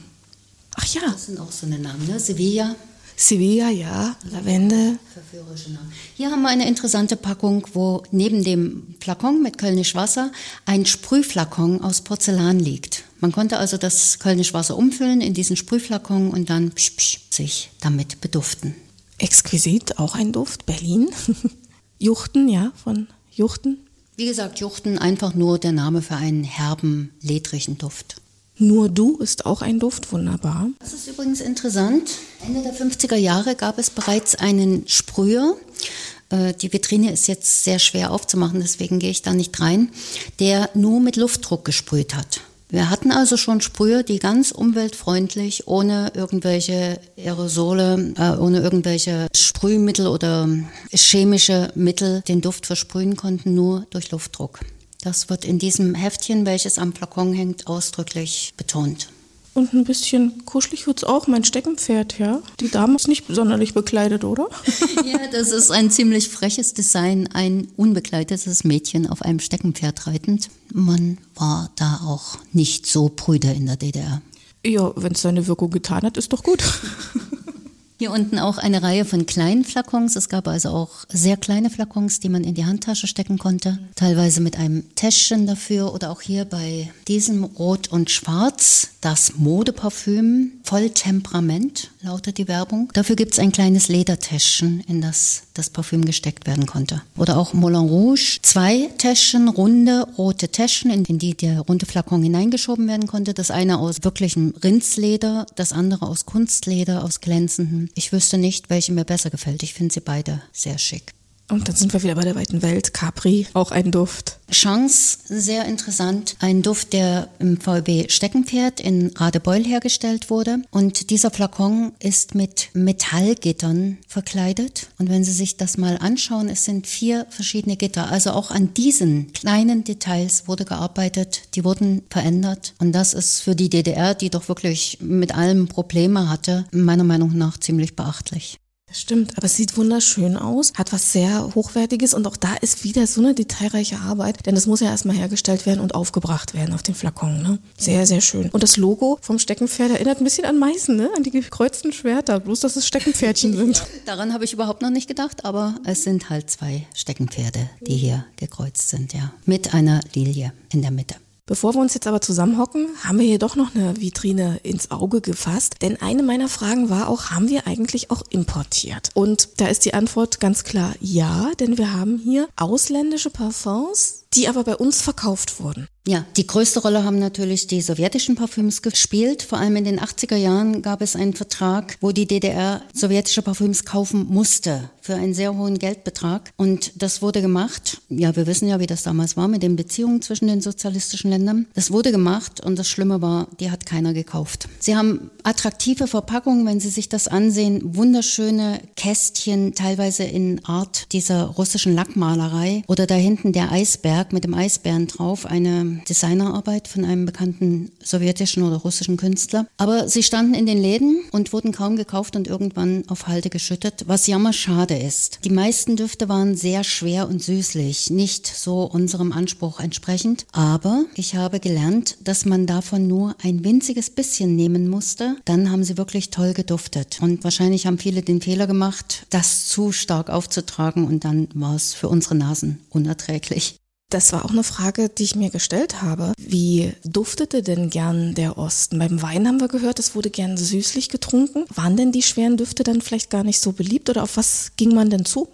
Ach ja. Das sind auch so eine Namen, ne? Sevilla Sevilla, ja, Lavende. Verführerische Namen. Hier haben wir eine interessante Packung, wo neben dem Flakon mit Kölnisch Wasser ein Sprühflakon aus Porzellan liegt. Man konnte also das Kölnisch Wasser umfüllen in diesen Sprühflakon und dann psch, psch, sich damit beduften. Exquisit, auch ein Duft, Berlin. Juchten, ja, von Juchten. Wie gesagt, Juchten einfach nur der Name für einen herben, ledrigen Duft. Nur du ist auch ein Duft, wunderbar. Das ist übrigens interessant. Ende der 50er Jahre gab es bereits einen Sprüher. Äh, die Vitrine ist jetzt sehr schwer aufzumachen, deswegen gehe ich da nicht rein, der nur mit Luftdruck gesprüht hat. Wir hatten also schon Sprüher, die ganz umweltfreundlich, ohne irgendwelche Aerosole, äh, ohne irgendwelche Sprühmittel oder chemische Mittel den Duft versprühen konnten, nur durch Luftdruck. Das wird in diesem Heftchen, welches am Flakon hängt, ausdrücklich betont. Und ein bisschen kuschelig wird es auch, mein Steckenpferd, ja. Die Dame ist nicht sonderlich bekleidet, oder? ja, das ist ein ziemlich freches Design, ein unbekleidetes Mädchen auf einem Steckenpferd reitend. Man war da auch nicht so prüde in der DDR. Ja, wenn es seine Wirkung getan hat, ist doch gut. Hier unten auch eine Reihe von kleinen Flakons. Es gab also auch sehr kleine Flakons, die man in die Handtasche stecken konnte. Teilweise mit einem Täschchen dafür oder auch hier bei diesem Rot und Schwarz das Modeparfüm voll Temperament lautet die Werbung. Dafür gibt es ein kleines Ledertäschchen, in das das Parfüm gesteckt werden konnte. Oder auch Moulin Rouge. Zwei Täschchen, runde rote Täschchen, in die der runde Flakon hineingeschoben werden konnte. Das eine aus wirklichem Rindsleder, das andere aus Kunstleder, aus glänzendem. Ich wüsste nicht, welche mir besser gefällt. Ich finde sie beide sehr schick. Und dann sind wir wieder bei der weiten Welt. Capri, auch ein Duft. Chance, sehr interessant. Ein Duft, der im VW Steckenpferd in Radebeul hergestellt wurde. Und dieser Flakon ist mit Metallgittern verkleidet. Und wenn Sie sich das mal anschauen, es sind vier verschiedene Gitter. Also auch an diesen kleinen Details wurde gearbeitet. Die wurden verändert. Und das ist für die DDR, die doch wirklich mit allem Probleme hatte, meiner Meinung nach ziemlich beachtlich. Das stimmt, aber es sieht wunderschön aus, hat was sehr Hochwertiges und auch da ist wieder so eine detailreiche Arbeit, denn das muss ja erstmal hergestellt werden und aufgebracht werden auf den Flakon. Ne? Sehr, sehr schön. Und das Logo vom Steckenpferd erinnert ein bisschen an Meißen, ne? an die gekreuzten Schwerter, bloß dass es Steckenpferdchen sind. Daran habe ich überhaupt noch nicht gedacht, aber es sind halt zwei Steckenpferde, die hier gekreuzt sind, ja. Mit einer Lilie in der Mitte. Bevor wir uns jetzt aber zusammenhocken, haben wir hier doch noch eine Vitrine ins Auge gefasst. Denn eine meiner Fragen war auch, haben wir eigentlich auch importiert? Und da ist die Antwort ganz klar ja, denn wir haben hier ausländische Parfums, die aber bei uns verkauft wurden. Ja, die größte Rolle haben natürlich die sowjetischen Parfüms gespielt. Vor allem in den 80er Jahren gab es einen Vertrag, wo die DDR sowjetische Parfüms kaufen musste für einen sehr hohen Geldbetrag. Und das wurde gemacht. Ja, wir wissen ja, wie das damals war mit den Beziehungen zwischen den sozialistischen Ländern. Das wurde gemacht und das Schlimme war, die hat keiner gekauft. Sie haben attraktive Verpackungen, wenn Sie sich das ansehen. Wunderschöne Kästchen, teilweise in Art dieser russischen Lackmalerei. Oder da hinten der Eisberg mit dem Eisbären drauf. Eine Designerarbeit von einem bekannten sowjetischen oder russischen Künstler. Aber sie standen in den Läden und wurden kaum gekauft und irgendwann auf Halde geschüttet, was jammerschade ist. Die meisten Düfte waren sehr schwer und süßlich, nicht so unserem Anspruch entsprechend. Aber ich habe gelernt, dass man davon nur ein winziges bisschen nehmen musste. Dann haben sie wirklich toll geduftet. Und wahrscheinlich haben viele den Fehler gemacht, das zu stark aufzutragen und dann war es für unsere Nasen unerträglich. Das war auch eine Frage, die ich mir gestellt habe. Wie duftete denn gern der Osten? Beim Wein haben wir gehört, es wurde gern süßlich getrunken. Waren denn die schweren Düfte dann vielleicht gar nicht so beliebt oder auf was ging man denn zu?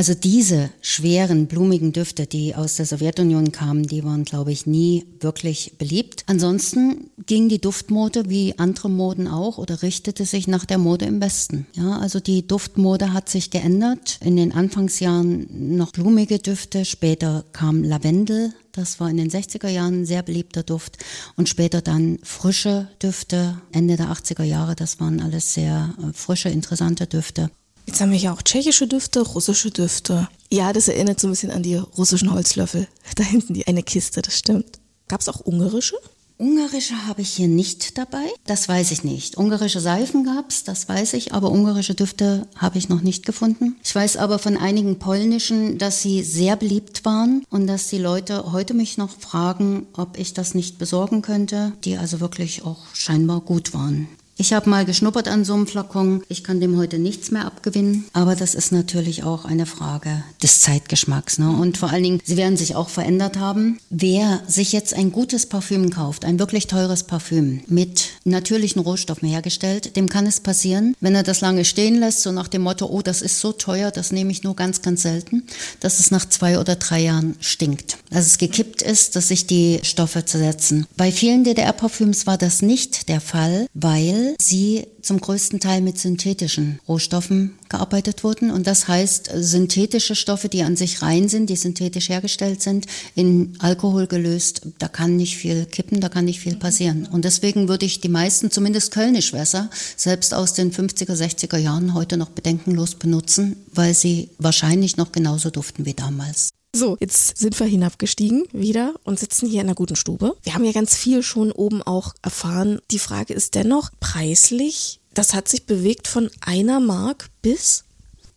Also diese schweren, blumigen Düfte, die aus der Sowjetunion kamen, die waren, glaube ich, nie wirklich beliebt. Ansonsten ging die Duftmode wie andere Moden auch oder richtete sich nach der Mode im Westen. Ja, also die Duftmode hat sich geändert. In den Anfangsjahren noch blumige Düfte, später kam Lavendel, das war in den 60er Jahren ein sehr beliebter Duft. Und später dann frische Düfte, Ende der 80er Jahre. Das waren alles sehr äh, frische, interessante Düfte. Jetzt haben wir hier auch tschechische Düfte, russische Düfte. Ja, das erinnert so ein bisschen an die russischen Holzlöffel. Da hinten die eine Kiste, das stimmt. Gab es auch ungarische? Ungarische habe ich hier nicht dabei. Das weiß ich nicht. Ungarische Seifen gab es, das weiß ich, aber ungarische Düfte habe ich noch nicht gefunden. Ich weiß aber von einigen polnischen, dass sie sehr beliebt waren und dass die Leute heute mich noch fragen, ob ich das nicht besorgen könnte, die also wirklich auch scheinbar gut waren. Ich habe mal geschnuppert an so einem Flakon. Ich kann dem heute nichts mehr abgewinnen. Aber das ist natürlich auch eine Frage des Zeitgeschmacks. Ne? Und vor allen Dingen, sie werden sich auch verändert haben. Wer sich jetzt ein gutes Parfüm kauft, ein wirklich teures Parfüm mit natürlichen Rohstoffen hergestellt, dem kann es passieren, wenn er das lange stehen lässt, so nach dem Motto, oh, das ist so teuer, das nehme ich nur ganz, ganz selten, dass es nach zwei oder drei Jahren stinkt. Dass es gekippt ist, dass sich die Stoffe zersetzen. Bei vielen DDR-Parfüms war das nicht der Fall, weil sie zum größten Teil mit synthetischen Rohstoffen gearbeitet wurden. Und das heißt, synthetische Stoffe, die an sich rein sind, die synthetisch hergestellt sind, in Alkohol gelöst, da kann nicht viel kippen, da kann nicht viel passieren. Und deswegen würde ich die meisten, zumindest Kölnischwässer, selbst aus den 50er, 60er Jahren heute noch bedenkenlos benutzen, weil sie wahrscheinlich noch genauso duften wie damals. So, jetzt sind wir hinabgestiegen wieder und sitzen hier in einer guten Stube. Wir haben ja ganz viel schon oben auch erfahren. Die Frage ist dennoch preislich. Das hat sich bewegt von einer Mark bis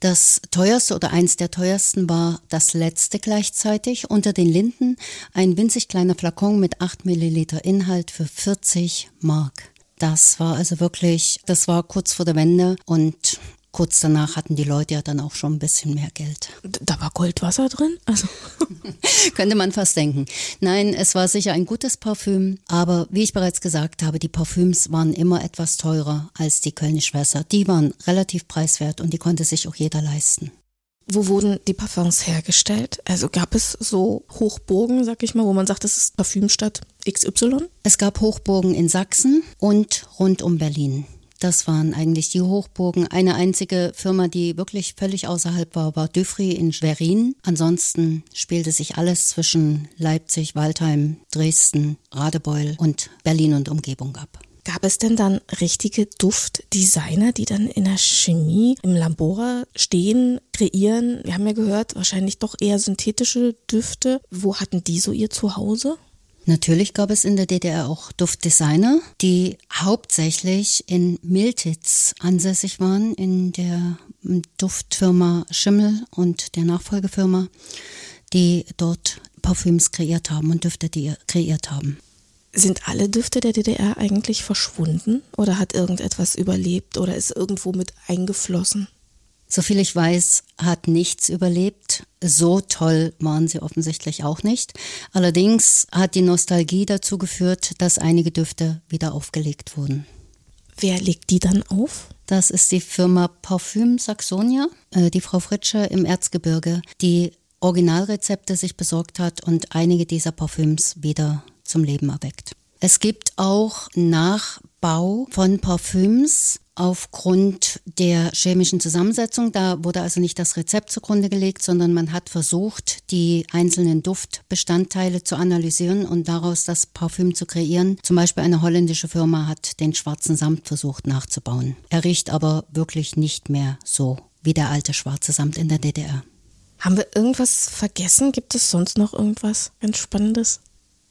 das teuerste oder eins der teuersten war das letzte gleichzeitig. Unter den Linden ein winzig kleiner Flakon mit 8 Milliliter Inhalt für 40 Mark. Das war also wirklich, das war kurz vor der Wende und kurz danach hatten die Leute ja dann auch schon ein bisschen mehr Geld. Da war Goldwasser drin? Also. Könnte man fast denken. Nein, es war sicher ein gutes Parfüm, aber wie ich bereits gesagt habe, die Parfüms waren immer etwas teurer als die Kölnischwässer. Die waren relativ preiswert und die konnte sich auch jeder leisten. Wo wurden die Parfums hergestellt? Also gab es so Hochburgen, sag ich mal, wo man sagt, das ist Parfümstadt XY? Es gab Hochburgen in Sachsen und rund um Berlin. Das waren eigentlich die Hochburgen. Eine einzige Firma, die wirklich völlig außerhalb war, war Dufry in Schwerin. Ansonsten spielte sich alles zwischen Leipzig, Waldheim, Dresden, Radebeul und Berlin und Umgebung ab. Gab es denn dann richtige Duftdesigner, die dann in der Chemie im Labor stehen, kreieren? Wir haben ja gehört, wahrscheinlich doch eher synthetische Düfte. Wo hatten die so ihr Zuhause? Natürlich gab es in der DDR auch Duftdesigner, die hauptsächlich in Miltitz ansässig waren, in der Duftfirma Schimmel und der Nachfolgefirma, die dort Parfüms kreiert haben und Düfte kreiert haben. Sind alle Düfte der DDR eigentlich verschwunden oder hat irgendetwas überlebt oder ist irgendwo mit eingeflossen? Soviel ich weiß, hat nichts überlebt. So toll waren sie offensichtlich auch nicht. Allerdings hat die Nostalgie dazu geführt, dass einige Düfte wieder aufgelegt wurden. Wer legt die dann auf? Das ist die Firma Parfüm Saxonia, äh, die Frau Fritsche im Erzgebirge, die Originalrezepte sich besorgt hat und einige dieser Parfüms wieder zum Leben erweckt. Es gibt auch Nachbau von Parfüms, aufgrund der chemischen Zusammensetzung. Da wurde also nicht das Rezept zugrunde gelegt, sondern man hat versucht, die einzelnen Duftbestandteile zu analysieren und daraus das Parfüm zu kreieren. Zum Beispiel eine holländische Firma hat den schwarzen Samt versucht nachzubauen. Er riecht aber wirklich nicht mehr so wie der alte schwarze Samt in der DDR. Haben wir irgendwas vergessen? Gibt es sonst noch irgendwas ganz Spannendes?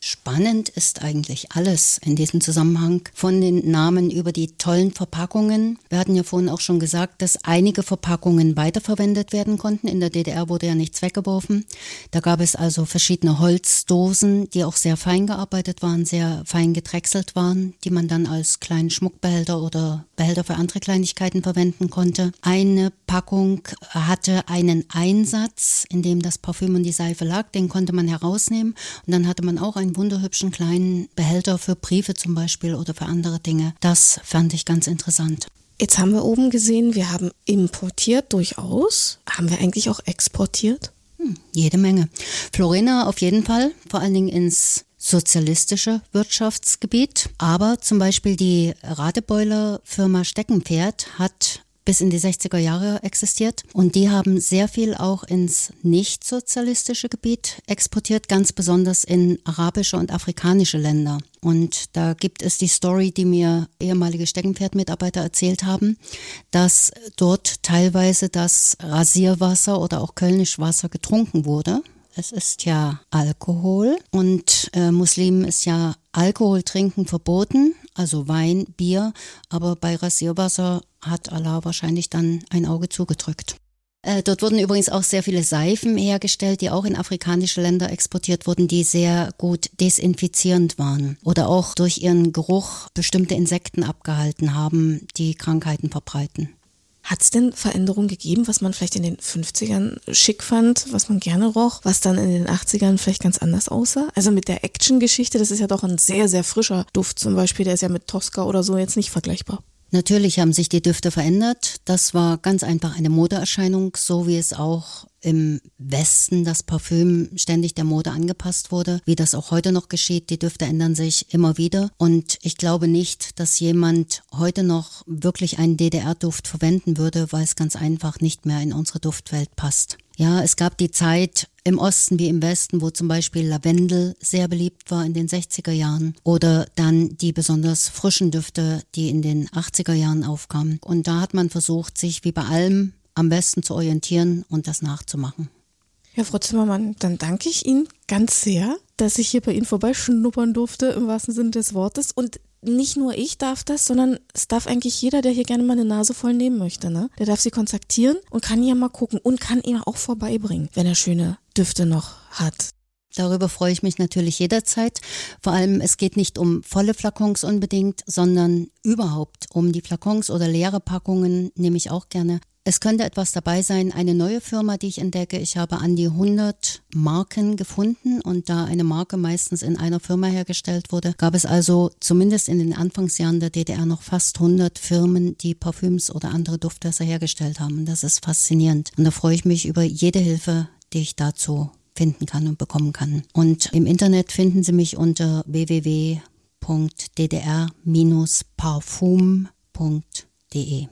Spannend ist eigentlich alles in diesem Zusammenhang, von den Namen über die tollen Verpackungen. Wir hatten ja vorhin auch schon gesagt, dass einige Verpackungen weiterverwendet werden konnten. In der DDR wurde ja nichts weggeworfen. Da gab es also verschiedene Holzdosen, die auch sehr fein gearbeitet waren, sehr fein gedrechselt waren, die man dann als kleinen Schmuckbehälter oder Behälter für andere Kleinigkeiten verwenden konnte. Eine Packung hatte einen Einsatz, in dem das Parfüm und die Seife lag, den konnte man herausnehmen und dann hatte man auch einen wunderhübschen kleinen Behälter für Briefe zum Beispiel oder für andere Dinge. Das fand ich ganz interessant. Jetzt haben wir oben gesehen, wir haben importiert durchaus. Haben wir eigentlich auch exportiert? Hm, jede Menge. Florina auf jeden Fall, vor allen Dingen ins sozialistische Wirtschaftsgebiet. Aber zum Beispiel die Radebeuler Firma Steckenpferd hat bis in die 60er Jahre existiert. Und die haben sehr viel auch ins nicht-sozialistische Gebiet exportiert, ganz besonders in arabische und afrikanische Länder. Und da gibt es die Story, die mir ehemalige Steckenpferdmitarbeiter erzählt haben, dass dort teilweise das Rasierwasser oder auch Kölnischwasser getrunken wurde. Es ist ja Alkohol und äh, Muslimen ist ja Alkohol trinken verboten, also Wein, Bier, aber bei Rasierwasser hat Allah wahrscheinlich dann ein Auge zugedrückt. Äh, dort wurden übrigens auch sehr viele Seifen hergestellt, die auch in afrikanische Länder exportiert wurden, die sehr gut desinfizierend waren oder auch durch ihren Geruch bestimmte Insekten abgehalten haben, die Krankheiten verbreiten. Hat es denn Veränderungen gegeben, was man vielleicht in den 50ern schick fand, was man gerne roch, was dann in den 80ern vielleicht ganz anders aussah? Also mit der Action-Geschichte, das ist ja doch ein sehr, sehr frischer Duft zum Beispiel, der ist ja mit Tosca oder so jetzt nicht vergleichbar. Natürlich haben sich die Düfte verändert. Das war ganz einfach eine Modeerscheinung, so wie es auch im Westen das Parfüm ständig der Mode angepasst wurde, wie das auch heute noch geschieht. Die Düfte ändern sich immer wieder. Und ich glaube nicht, dass jemand heute noch wirklich einen DDR-Duft verwenden würde, weil es ganz einfach nicht mehr in unsere Duftwelt passt. Ja, es gab die Zeit im Osten wie im Westen, wo zum Beispiel Lavendel sehr beliebt war in den 60er Jahren oder dann die besonders frischen Düfte, die in den 80er Jahren aufkamen. Und da hat man versucht, sich wie bei allem am besten zu orientieren und das nachzumachen. Ja, Frau Zimmermann, dann danke ich Ihnen ganz sehr, dass ich hier bei Ihnen vorbeischnuppern durfte, im wahrsten Sinne des Wortes. Und nicht nur ich darf das, sondern es darf eigentlich jeder, der hier gerne mal eine Nase voll nehmen möchte, ne? Der darf sie kontaktieren und kann hier mal gucken und kann ihn auch vorbeibringen, wenn er schöne Düfte noch hat. Darüber freue ich mich natürlich jederzeit. Vor allem, es geht nicht um volle Flakons unbedingt, sondern überhaupt um die Flakons oder leere Packungen nehme ich auch gerne. Es könnte etwas dabei sein, eine neue Firma, die ich entdecke. Ich habe an die 100 Marken gefunden und da eine Marke meistens in einer Firma hergestellt wurde, gab es also zumindest in den Anfangsjahren der DDR noch fast 100 Firmen, die Parfüms oder andere Duftwässer hergestellt haben. Das ist faszinierend. Und da freue ich mich über jede Hilfe, die ich dazu finden kann und bekommen kann. Und im Internet finden Sie mich unter www.ddr-parfum.de.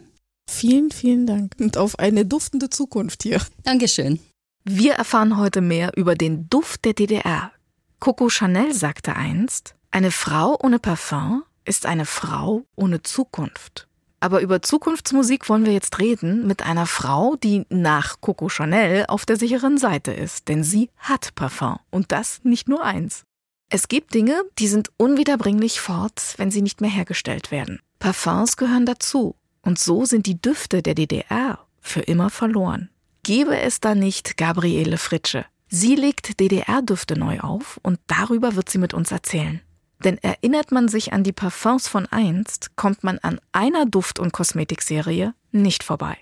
Vielen, vielen Dank und auf eine duftende Zukunft hier. Dankeschön. Wir erfahren heute mehr über den Duft der DDR. Coco Chanel sagte einst, eine Frau ohne Parfum ist eine Frau ohne Zukunft. Aber über Zukunftsmusik wollen wir jetzt reden mit einer Frau, die nach Coco Chanel auf der sicheren Seite ist, denn sie hat Parfum und das nicht nur eins. Es gibt Dinge, die sind unwiederbringlich fort, wenn sie nicht mehr hergestellt werden. Parfums gehören dazu und so sind die Düfte der DDR für immer verloren. Gäbe es da nicht Gabriele Fritsche. Sie legt DDR-Düfte neu auf und darüber wird sie mit uns erzählen. Denn erinnert man sich an die Parfums von einst, kommt man an einer Duft- und Kosmetikserie nicht vorbei.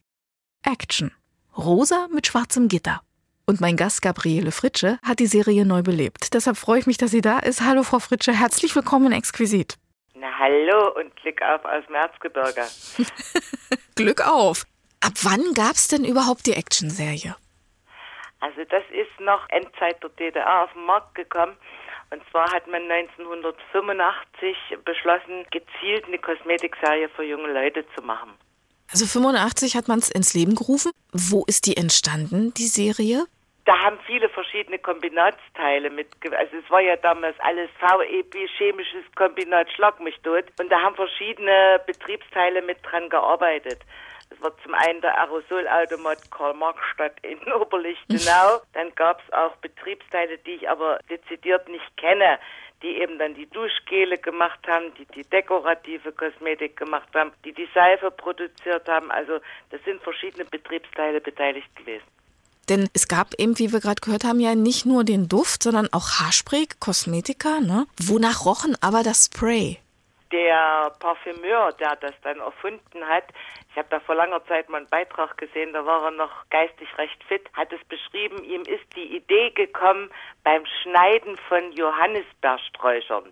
Action. Rosa mit schwarzem Gitter. Und mein Gast Gabriele Fritsche hat die Serie neu belebt. Deshalb freue ich mich, dass sie da ist. Hallo Frau Fritsche, herzlich willkommen in Exquisit. Na hallo und Glück auf aus dem Erzgebirge. Glück auf. Ab wann gab es denn überhaupt die Action-Serie? Also das ist noch Endzeit der DDR auf den Markt gekommen. Und zwar hat man 1985 beschlossen, gezielt eine Kosmetikserie für junge Leute zu machen. Also 85 hat man es ins Leben gerufen. Wo ist die entstanden, die Serie? Da haben viele verschiedene Kombinatsteile mit, also es war ja damals alles VEB, chemisches Kombinat, schlag mich tot. Und da haben verschiedene Betriebsteile mit dran gearbeitet. Es war zum einen der Aerosolautomat Karl-Marx-Stadt in Oberlichtenau. Dann gab es auch Betriebsteile, die ich aber dezidiert nicht kenne, die eben dann die Duschgele gemacht haben, die die dekorative Kosmetik gemacht haben, die die Seife produziert haben. Also das sind verschiedene Betriebsteile beteiligt gewesen. Denn es gab eben, wie wir gerade gehört haben, ja nicht nur den Duft, sondern auch Haarspray, Kosmetika. Ne? Wonach rochen aber das Spray? Der Parfümeur, der das dann erfunden hat, ich habe da vor langer Zeit mal einen Beitrag gesehen, da war er noch geistig recht fit, hat es beschrieben, ihm ist die Idee gekommen beim Schneiden von Johannisbeersträuchern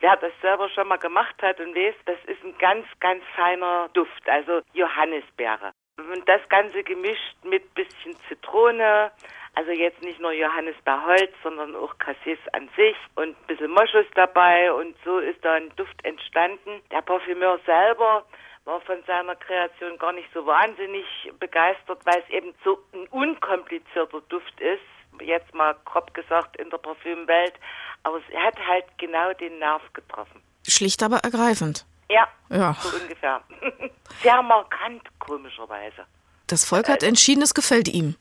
wer das selber schon mal gemacht hat und weiß, das ist ein ganz, ganz feiner Duft, also Johannisbeere. Und das Ganze gemischt mit bisschen Zitrone, also jetzt nicht nur Johannisbeerholz, sondern auch Cassis an sich und ein bisschen Moschus dabei und so ist da ein Duft entstanden. Der Parfümeur selber war von seiner Kreation gar nicht so wahnsinnig begeistert, weil es eben so ein unkomplizierter Duft ist. Jetzt mal grob gesagt in der Parfümwelt. Aber er hat halt genau den Nerv getroffen. Schlicht aber ergreifend. Ja, Ja. so ungefähr. Sehr markant, komischerweise. Das Volk hat entschieden, es gefällt ihm.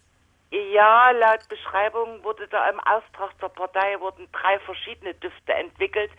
Ja, laut Beschreibung wurde da im Auftrag der Partei wurden drei verschiedene Düfte entwickelt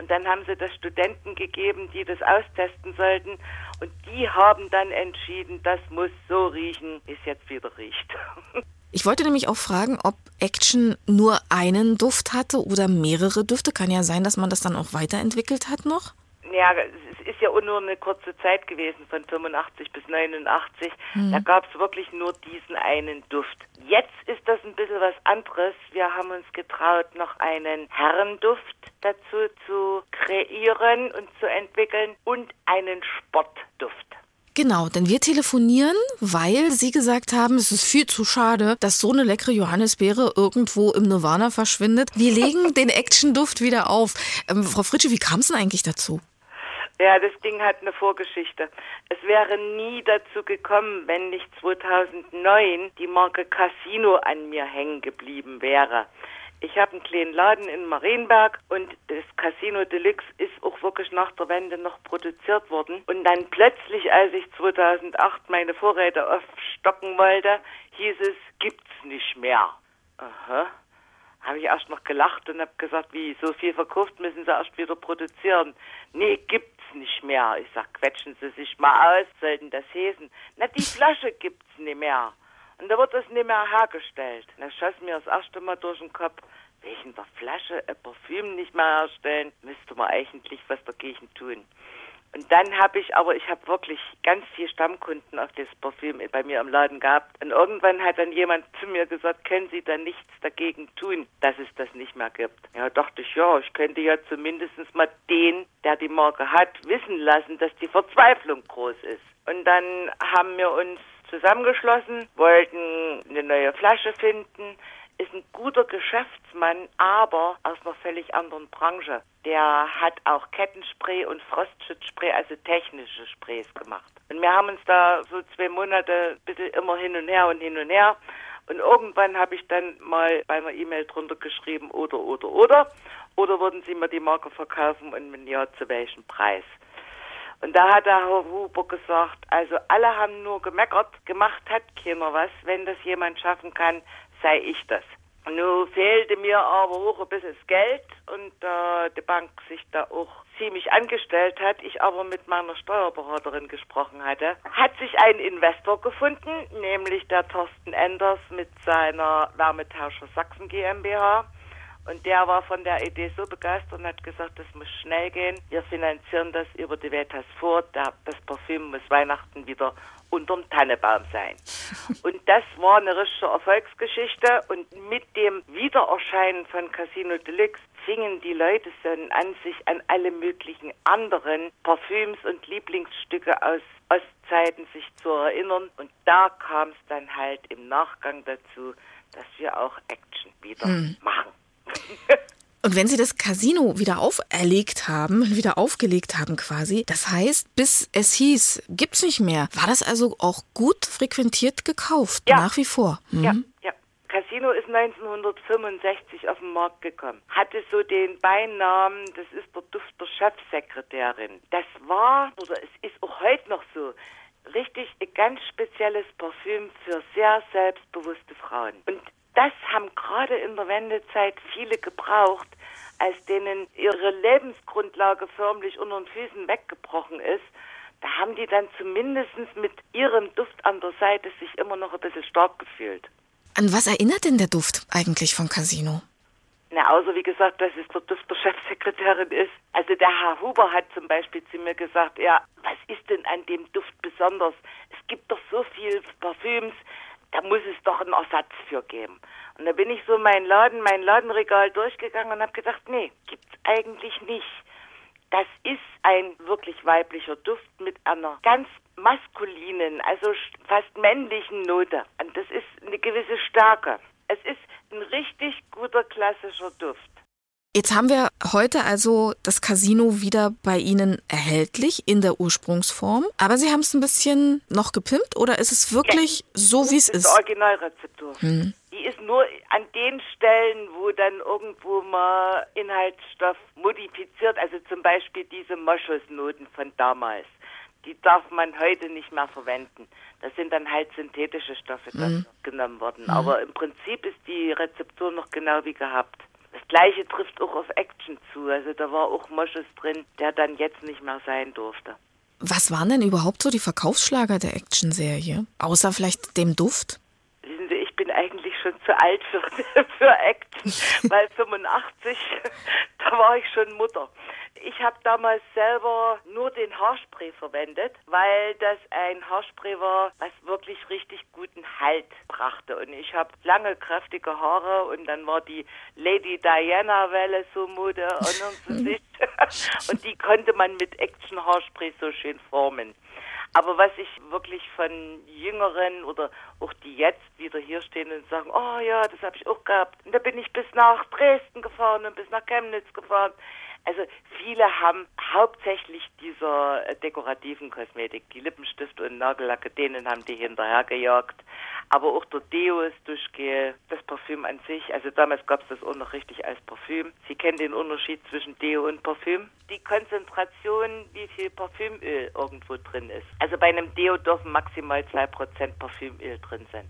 und dann haben sie das Studenten gegeben, die das austesten sollten und die haben dann entschieden, das muss so riechen, wie es jetzt wieder riecht. Ich wollte nämlich auch fragen, ob Action nur einen Duft hatte oder mehrere Düfte. Kann ja sein, dass man das dann auch weiterentwickelt hat noch. Ja, es ist ja nur eine kurze Zeit gewesen, von 85 bis 89. Da gab es wirklich nur diesen einen Duft. Jetzt ist das ein bisschen was anderes. Wir haben uns getraut, noch einen Herrenduft dazu zu kreieren und zu entwickeln und einen Sportduft. Genau, denn wir telefonieren, weil Sie gesagt haben, es ist viel zu schade, dass so eine leckere Johannisbeere irgendwo im Nirvana verschwindet. Wir legen den Action-Duft wieder auf. Ähm, Frau Fritsche, wie kam es denn eigentlich dazu? Ja, das Ding hat eine Vorgeschichte. Es wäre nie dazu gekommen, wenn nicht 2009 die Marke Casino an mir hängen geblieben wäre. Ich habe einen kleinen Laden in Marienberg und das Casino Deluxe ist auch wirklich nach der Wende noch produziert worden. Und dann plötzlich, als ich 2008 meine Vorräte aufstocken wollte, hieß es, gibt's nicht mehr. Aha. Habe ich erst noch gelacht und habe gesagt, wie, so viel verkauft müssen sie erst wieder produzieren. Nee, gibt's nicht mehr. Ich sag, quetschen Sie sich mal aus, sollten das heißen. Na, die Flasche gibt's nicht mehr. Und da wird das nicht mehr hergestellt. Da schoss mir das erste Mal durch den Kopf, wegen der Flasche ein Parfüm nicht mehr herstellen, müsste man eigentlich was dagegen tun. Und dann habe ich, aber ich habe wirklich ganz viele Stammkunden auf das Parfüm bei mir im Laden gehabt. Und irgendwann hat dann jemand zu mir gesagt, können Sie da nichts dagegen tun, dass es das nicht mehr gibt. Ja, dachte ich, ja, ich könnte ja zumindest mal den, der die Marke hat, wissen lassen, dass die Verzweiflung groß ist. Und dann haben wir uns zusammengeschlossen, wollten eine neue Flasche finden, ist ein guter Geschäftsmann, aber aus einer völlig anderen Branche. Der hat auch Kettenspray und Frostschutzspray, also technische Sprays gemacht. Und wir haben uns da so zwei Monate bisschen immer hin und her und hin und her. Und irgendwann habe ich dann mal bei einer E-Mail drunter geschrieben, oder, oder, oder. Oder würden Sie mir die Marke verkaufen und wenn ja, zu welchem Preis? Und da hat der Herr Huber gesagt, also alle haben nur gemeckert, gemacht hat keiner was. Wenn das jemand schaffen kann, sei ich das. Nun fehlte mir aber auch ein bisschen das Geld und äh, die Bank sich da auch ziemlich angestellt hat, ich aber mit meiner Steuerberaterin gesprochen hatte, hat sich ein Investor gefunden, nämlich der Thorsten Enders mit seiner Wärmetauscher Sachsen GmbH. Und der war von der Idee so begeistert und hat gesagt, das muss schnell gehen. Wir finanzieren das über die Vetas vor. Das Parfüm muss Weihnachten wieder unterm Tannebaum sein. Und das war eine richtige Erfolgsgeschichte. Und mit dem Wiedererscheinen von Casino Deluxe fingen die Leute dann an, sich an alle möglichen anderen Parfüms und Lieblingsstücke aus Ostzeiten sich zu erinnern. Und da kam es dann halt im Nachgang dazu, dass wir auch Action wieder machen. Und wenn Sie das Casino wieder auferlegt haben, wieder aufgelegt haben quasi, das heißt, bis es hieß, gibt's nicht mehr, war das also auch gut frequentiert gekauft, Ja. nach wie vor. Mhm. Ja, ja. Casino ist 1965 auf den Markt gekommen. Hatte so den Beinamen, das ist der Duft der Chefsekretärin. Das war, oder es ist auch heute noch so, richtig ein ganz spezielles Parfüm für sehr selbstbewusste Frauen. Und das haben gerade in der Wendezeit viele gebraucht, als denen ihre Lebensgrundlage förmlich unter den Füßen weggebrochen ist. Da haben die dann zumindest mit ihrem Duft an der Seite sich immer noch ein bisschen stark gefühlt. An was erinnert denn der Duft eigentlich von Casino? Na, außer wie gesagt, dass es der Duft der Chefsekretärin ist. Also der Herr Huber hat zum Beispiel zu mir gesagt, ja, was ist denn an dem Duft besonders? Es gibt doch so viel Parfüms, da muss es doch einen Ersatz für geben. Und da bin ich so mein Laden, mein Ladenregal durchgegangen und habe gedacht, nee, gibt's eigentlich nicht. das ist ein wirklich weiblicher Duft mit einer ganz maskulinen, also fast männlichen Note. Und das ist eine gewisse Stärke. Es ist ein richtig guter klassischer Duft. Jetzt haben wir heute also das Casino wieder bei Ihnen erhältlich in der Ursprungsform. Aber Sie haben es ein bisschen noch gepimpt oder ist es wirklich ja, so, wie es ist? Das Originalrezeptur. Hm. Die ist nur an den Stellen, wo dann irgendwo mal Inhaltsstoff modifiziert, also zum Beispiel diese Moschusnoten von damals. Die darf man heute nicht mehr verwenden. Das sind dann halt synthetische Stoffe mhm. genommen worden. Mhm. Aber im Prinzip ist die Rezeptur noch genau wie gehabt. Das gleiche trifft auch auf Action zu. Also da war auch Moschus drin, der dann jetzt nicht mehr sein durfte. Was waren denn überhaupt so die Verkaufsschlager der Action-Serie? Außer vielleicht dem Duft? Wissen Sie, ich bin eigentlich schon zu alt für, für Action, weil 85, da war ich schon Mutter. Ich habe damals selber nur den Haarspray verwendet, weil das ein Haarspray war, was wirklich richtig guten Halt brachte. Und ich habe lange, kräftige Haare und dann war die Lady Diana Welle so Mode und die konnte man mit Action Haarspray so schön formen. Aber was ich wirklich von Jüngeren oder auch die jetzt wieder hier stehen und sagen, oh ja, das habe ich auch gehabt. Und da bin ich bis nach Dresden gefahren und bis nach Chemnitz gefahren. Also viele haben hauptsächlich dieser äh, dekorativen Kosmetik, die Lippenstifte und Nagellacke, denen haben die hinterhergejagt. Aber auch der Deo ist durchgehe, das Parfüm an sich, also damals gab es das auch noch richtig als Parfüm. Sie kennen den Unterschied zwischen Deo und Parfüm. Die Konzentration, wie viel Parfümöl irgendwo drin ist. Also bei einem Deo dürfen maximal 2% Parfümöl drin sein.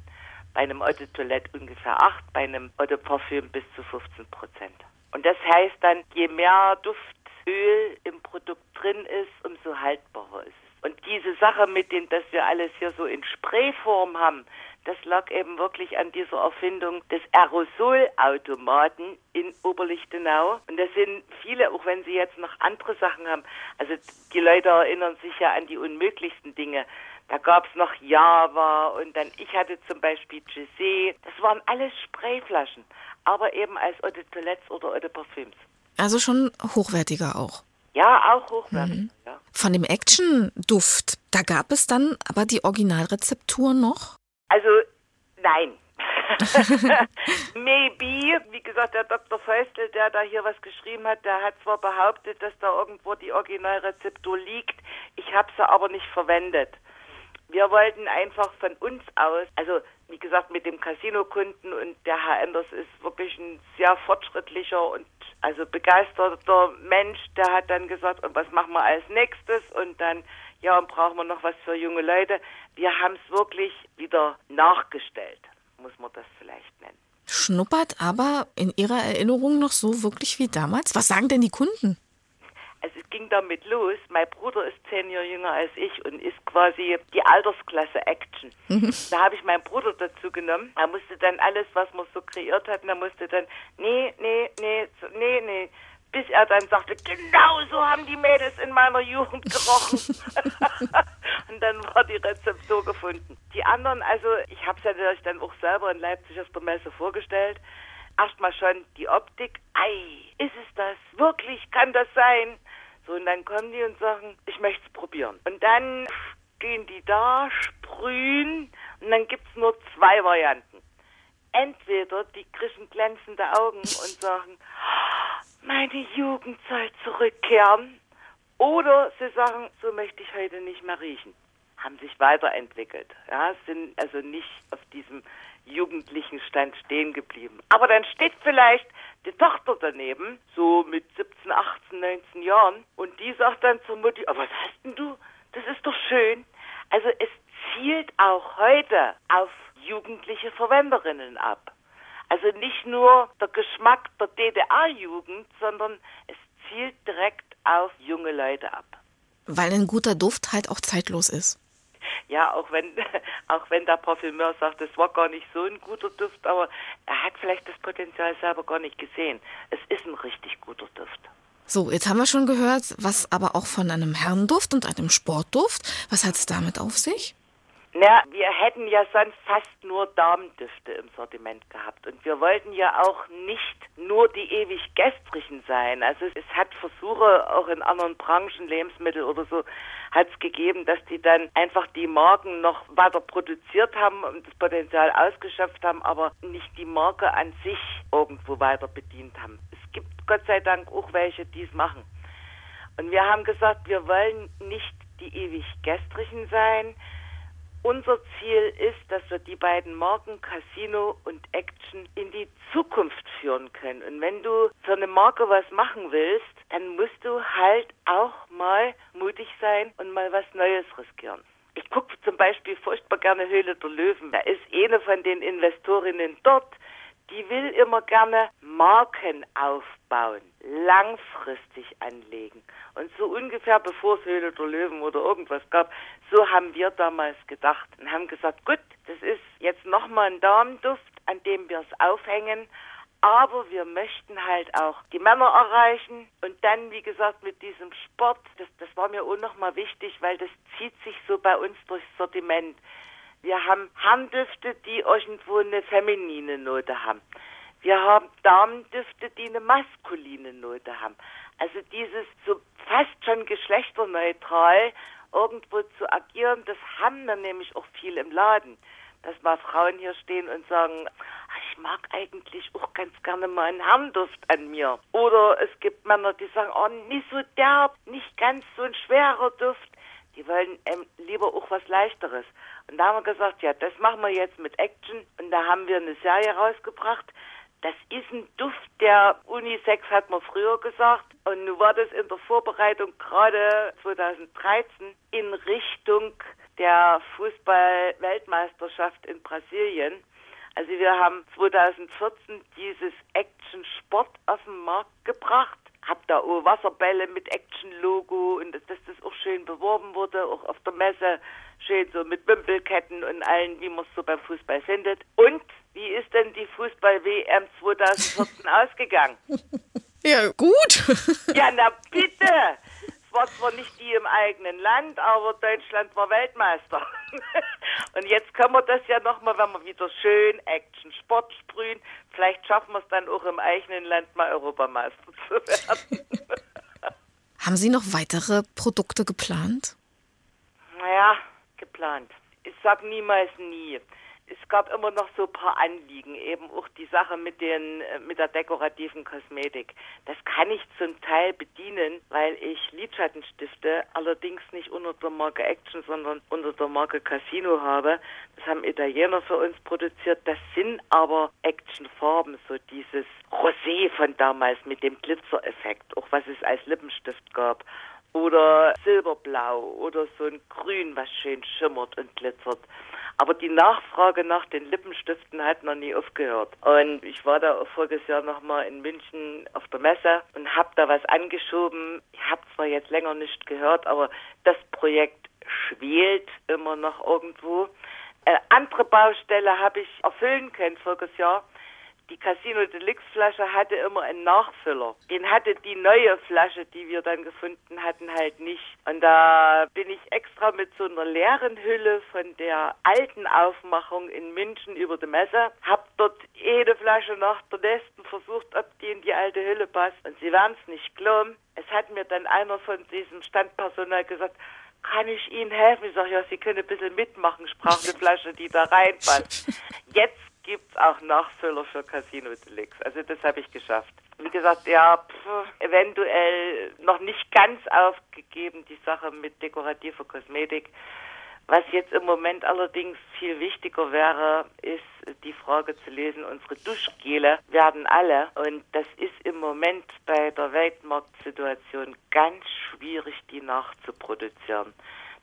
Bei einem Eau de Toilette ungefähr 8, bei einem Eau de Parfüm bis zu 15 Prozent. Und das heißt dann, je mehr Duftöl im Produkt drin ist, umso haltbarer ist es. Und diese Sache mit dem, dass wir alles hier so in Sprayform haben, das lag eben wirklich an dieser Erfindung des Aerosolautomaten in Oberlichtenau. Und das sind viele, auch wenn sie jetzt noch andere Sachen haben. Also die Leute erinnern sich ja an die unmöglichsten Dinge. Da gab es noch Java und dann, ich hatte zum Beispiel Gisé. Das waren alles Sprayflaschen aber eben als Eau de Toilette oder Eau de Parfüms. Also schon hochwertiger auch. Ja, auch hochwertiger. Mhm. Ja. Von dem Action-Duft, da gab es dann aber die Originalrezeptur noch? Also, nein. Maybe, wie gesagt, der Dr. Feustel, der da hier was geschrieben hat, der hat zwar behauptet, dass da irgendwo die Originalrezeptur liegt, ich habe sie aber nicht verwendet. Wir wollten einfach von uns aus, also wie gesagt, mit dem Casino-Kunden und der Herr Enders ist wirklich ein sehr fortschrittlicher und also begeisterter Mensch, der hat dann gesagt, und was machen wir als nächstes? Und dann, ja, und brauchen wir noch was für junge Leute? Wir haben es wirklich wieder nachgestellt, muss man das vielleicht nennen. Schnuppert aber in Ihrer Erinnerung noch so wirklich wie damals? Was sagen denn die Kunden? Also es ging damit los. Mein Bruder ist zehn Jahre jünger als ich und ist quasi die Altersklasse Action. Mhm. Da habe ich meinen Bruder dazu genommen. Er musste dann alles, was man so kreiert hat, er musste dann, nee, nee, nee, nee, nee, bis er dann sagte, genau so haben die Mädels in meiner Jugend gerochen. und dann war die Rezeptur gefunden. Die anderen, also ich habe es ja natürlich dann auch selber in Leipzig auf der Messe vorgestellt. Erstmal schon die Optik. Ei, ist es das? Wirklich? Kann das sein? So, und dann kommen die und sagen, ich möchte es probieren. Und dann gehen die da, sprühen und dann gibt es nur zwei Varianten. Entweder die kriegen glänzende Augen und sagen, meine Jugend soll zurückkehren. Oder sie sagen, so möchte ich heute nicht mehr riechen. Haben sich weiterentwickelt. Ja, sind also nicht auf diesem jugendlichen Stand stehen geblieben. Aber dann steht vielleicht die Tochter daneben, so mit 17, 18, 19 Jahren, und die sagt dann zur Mutti, aber was hast denn du? Das ist doch schön. Also es zielt auch heute auf jugendliche Verwenderinnen ab. Also nicht nur der Geschmack der DDR-Jugend, sondern es zielt direkt auf junge Leute ab. Weil ein guter Duft halt auch zeitlos ist. Ja, auch wenn, auch wenn der Parfümeur sagt, es war gar nicht so ein guter Duft, aber er hat vielleicht das Potenzial selber gar nicht gesehen. Es ist ein richtig guter Duft. So, jetzt haben wir schon gehört, was aber auch von einem Herrenduft und einem Sportduft. Was hat es damit auf sich? Na, wir hätten ja sonst fast nur Damendüfte im Sortiment gehabt. Und wir wollten ja auch nicht nur die ewig gestrigen sein. Also es hat Versuche auch in anderen Branchen, Lebensmittel oder so, hat es gegeben, dass die dann einfach die Marken noch weiter produziert haben und das Potenzial ausgeschöpft haben, aber nicht die Marke an sich irgendwo weiter bedient haben. Es gibt Gott sei Dank auch welche, die es machen. Und wir haben gesagt, wir wollen nicht die ewig gestrigen sein. Unser Ziel ist, dass wir die beiden Marken Casino und Action in die Zukunft führen können. Und wenn du für eine Marke was machen willst, dann musst du halt auch mal mutig sein und mal was Neues riskieren. Ich gucke zum Beispiel furchtbar gerne Höhle der Löwen. Da ist eine von den Investorinnen dort, die will immer gerne Marken aufbauen, langfristig anlegen. Und so ungefähr bevor es Höhle der Löwen oder irgendwas gab, so haben wir damals gedacht und haben gesagt, gut, das ist jetzt nochmal ein Damenduft, an dem wir es aufhängen, aber wir möchten halt auch die Männer erreichen und dann, wie gesagt, mit diesem Sport, das, das war mir auch nochmal wichtig, weil das zieht sich so bei uns durchs Sortiment. Wir haben Harndüfte, die irgendwo eine feminine Note haben. Wir haben Damendüfte, die eine maskuline Note haben. Also dieses so fast schon geschlechterneutral irgendwo zu agieren, das haben wir nämlich auch viel im Laden. Dass mal Frauen hier stehen und sagen, ah, ich mag eigentlich auch ganz gerne mal einen Herrenduft an mir. Oder es gibt Männer, die sagen, oh, nicht so derb, nicht ganz so ein schwerer Duft. Die wollen ähm, lieber auch was Leichteres. Und da haben wir gesagt, ja, das machen wir jetzt mit Action. Und da haben wir eine Serie rausgebracht. Das ist ein Duft, der Unisex hat man früher gesagt. Und nun war das in der Vorbereitung gerade 2013 in Richtung der Fußball-Weltmeisterschaft in Brasilien. Also wir haben 2014 dieses Action Sport auf den Markt gebracht hab da auch Wasserbälle mit Action-Logo und dass das auch schön beworben wurde, auch auf der Messe, schön so mit Wimpelketten und allen, wie man es so beim Fußball findet. Und wie ist denn die Fußball-WM 2014 ausgegangen? Ja, gut. ja, na bitte war zwar nicht die im eigenen Land, aber Deutschland war Weltmeister. und jetzt können wir das ja nochmal, wenn wir wieder schön Action Sport sprühen, vielleicht schaffen wir es dann auch im eigenen Land mal Europameister zu werden. Haben Sie noch weitere Produkte geplant? Naja, geplant. Ich sag niemals nie gab immer noch so ein paar Anliegen, eben auch die Sache mit den äh, mit der dekorativen Kosmetik. Das kann ich zum Teil bedienen, weil ich Lidschattstifte allerdings nicht unter der Marke Action, sondern unter der Marke Casino habe. Das haben Italiener für uns produziert. Das sind aber Actionfarben, so dieses Rosé von damals mit dem Glitzereffekt, auch was es als Lippenstift gab oder Silberblau oder so ein Grün, was schön schimmert und glitzert. Aber die Nachfrage nach den Lippenstiften hat noch nie aufgehört. Und ich war da voriges Jahr nochmal in München auf der Messe und habe da was angeschoben. Ich habe zwar jetzt länger nicht gehört, aber das Projekt schwelt immer noch irgendwo. Äh, andere Baustelle habe ich erfüllen können voriges Jahr die Casino Deluxe Flasche hatte immer einen Nachfüller. Den hatte die neue Flasche, die wir dann gefunden hatten, halt nicht. Und da bin ich extra mit so einer leeren Hülle von der alten Aufmachung in München über die Messe, hab dort jede Flasche nach der nächsten versucht, ob die in die alte Hülle passt. Und sie waren es nicht glauben. Es hat mir dann einer von diesem Standpersonal gesagt, kann ich Ihnen helfen? Ich sage, ja, Sie können ein bisschen mitmachen. Brauche eine Flasche, die da reinpasst. Jetzt gibt es auch Nachfüller für Casino Deluxe. Also das habe ich geschafft. Wie gesagt, ja, pff, eventuell noch nicht ganz aufgegeben, die Sache mit dekorativer Kosmetik. Was jetzt im Moment allerdings viel wichtiger wäre, ist die Frage zu lesen, unsere Duschgele werden alle und das ist im Moment bei der Weltmarktsituation ganz schwierig, die nachzuproduzieren.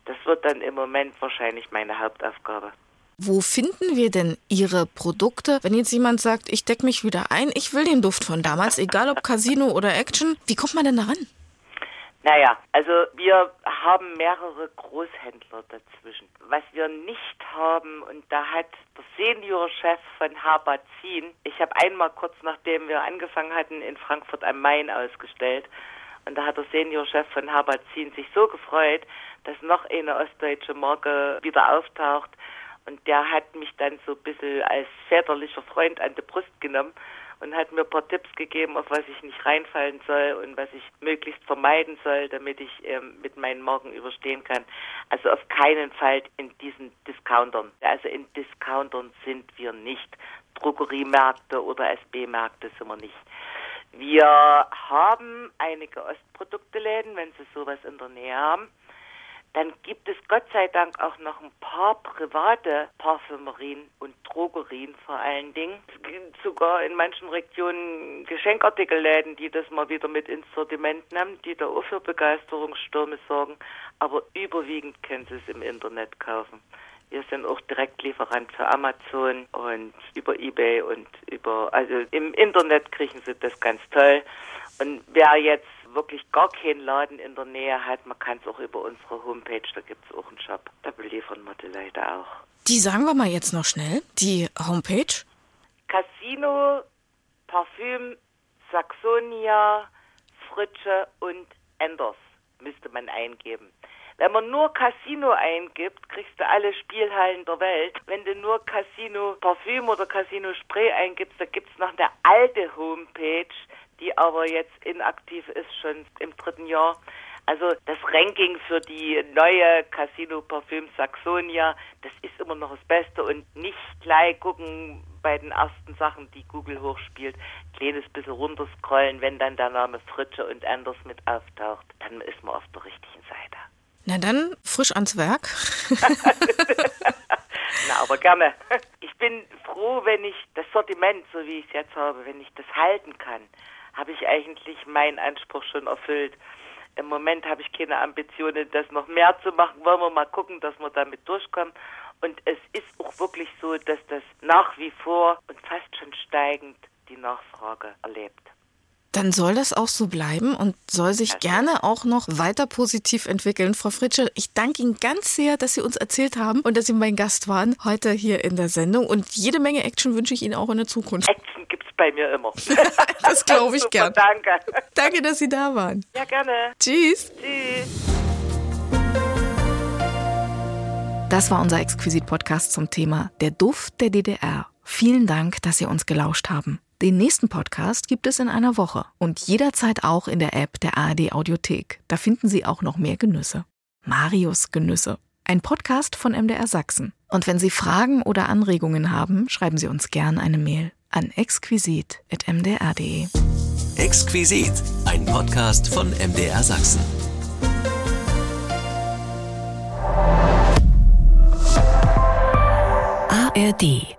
Das wird dann im Moment wahrscheinlich meine Hauptaufgabe. Wo finden wir denn Ihre Produkte? Wenn jetzt jemand sagt, ich decke mich wieder ein, ich will den Duft von damals, egal ob Casino oder Action, wie kommt man denn daran? Naja, also wir haben mehrere Großhändler dazwischen. Was wir nicht haben, und da hat der Seniorchef von Habazin, ich habe einmal kurz nachdem wir angefangen hatten in Frankfurt am Main ausgestellt, Und da hat der Seniorchef von Herbazin sich so gefreut, dass noch eine ostdeutsche Marke wieder auftaucht. Und der hat mich dann so ein bisschen als väterlicher Freund an die Brust genommen und hat mir ein paar Tipps gegeben, auf was ich nicht reinfallen soll und was ich möglichst vermeiden soll, damit ich ähm, mit meinen Marken überstehen kann. Also auf keinen Fall in diesen Discountern. Also in Discountern sind wir nicht. Drogeriemärkte oder SB-Märkte sind wir nicht. Wir haben einige Ostprodukteläden, wenn Sie sowas in der Nähe haben. Dann gibt es Gott sei Dank auch noch ein paar private Parfümerien und Drogerien vor allen Dingen. Es gibt sogar in manchen Regionen Geschenkartikelläden, die das mal wieder mit ins Sortiment nehmen, die da auch für Begeisterungsstürme sorgen. Aber überwiegend können Sie es im Internet kaufen. Wir sind auch Direktlieferant für Amazon und über Ebay und über, also im Internet kriegen Sie das ganz toll. Und wer jetzt wirklich gar keinen Laden in der Nähe hat, man kann es auch über unsere Homepage, da gibt es auch einen Shop. Da beliefern wir die Leute auch. Die sagen wir mal jetzt noch schnell, die Homepage. Casino, Parfüm, Saxonia, Fritsche und Enders müsste man eingeben. Wenn man nur Casino eingibt, kriegst du alle Spielhallen der Welt. Wenn du nur Casino Parfüm oder Casino Spray eingibst, da gibt's noch eine alte Homepage, die aber jetzt inaktiv ist, schon im dritten Jahr. Also das Ranking für die neue Casino Parfüm Saxonia, das ist immer noch das Beste und nicht gleich gucken bei den ersten Sachen, die Google hochspielt, kleines bisschen runterscrollen, wenn dann der Name Fritsche und Anders mit auftaucht, dann ist man auf der richtigen Seite. Na dann, frisch ans Werk. Na, aber gerne. Ich bin froh, wenn ich das Sortiment, so wie ich es jetzt habe, wenn ich das halten kann, habe ich eigentlich meinen Anspruch schon erfüllt. Im Moment habe ich keine Ambitionen, das noch mehr zu machen. Wollen wir mal gucken, dass wir damit durchkommen. Und es ist auch wirklich so, dass das nach wie vor und fast schon steigend die Nachfrage erlebt dann soll das auch so bleiben und soll sich gerne auch noch weiter positiv entwickeln. Frau Fritsche, ich danke Ihnen ganz sehr, dass Sie uns erzählt haben und dass Sie mein Gast waren heute hier in der Sendung. Und jede Menge Action wünsche ich Ihnen auch in der Zukunft. Action gibt es bei mir immer. das glaube ich gern. Danke. Danke, dass Sie da waren. Ja, gerne. Tschüss. Tschüss. Das war unser Exquisit-Podcast zum Thema Der Duft der DDR. Vielen Dank, dass Sie uns gelauscht haben. Den nächsten Podcast gibt es in einer Woche und jederzeit auch in der App der ARD Audiothek. Da finden Sie auch noch mehr Genüsse. Marius Genüsse. Ein Podcast von MDR Sachsen. Und wenn Sie Fragen oder Anregungen haben, schreiben Sie uns gern eine Mail an exquisit.mdr.de. Exquisit, ein Podcast von MDR Sachsen. ARD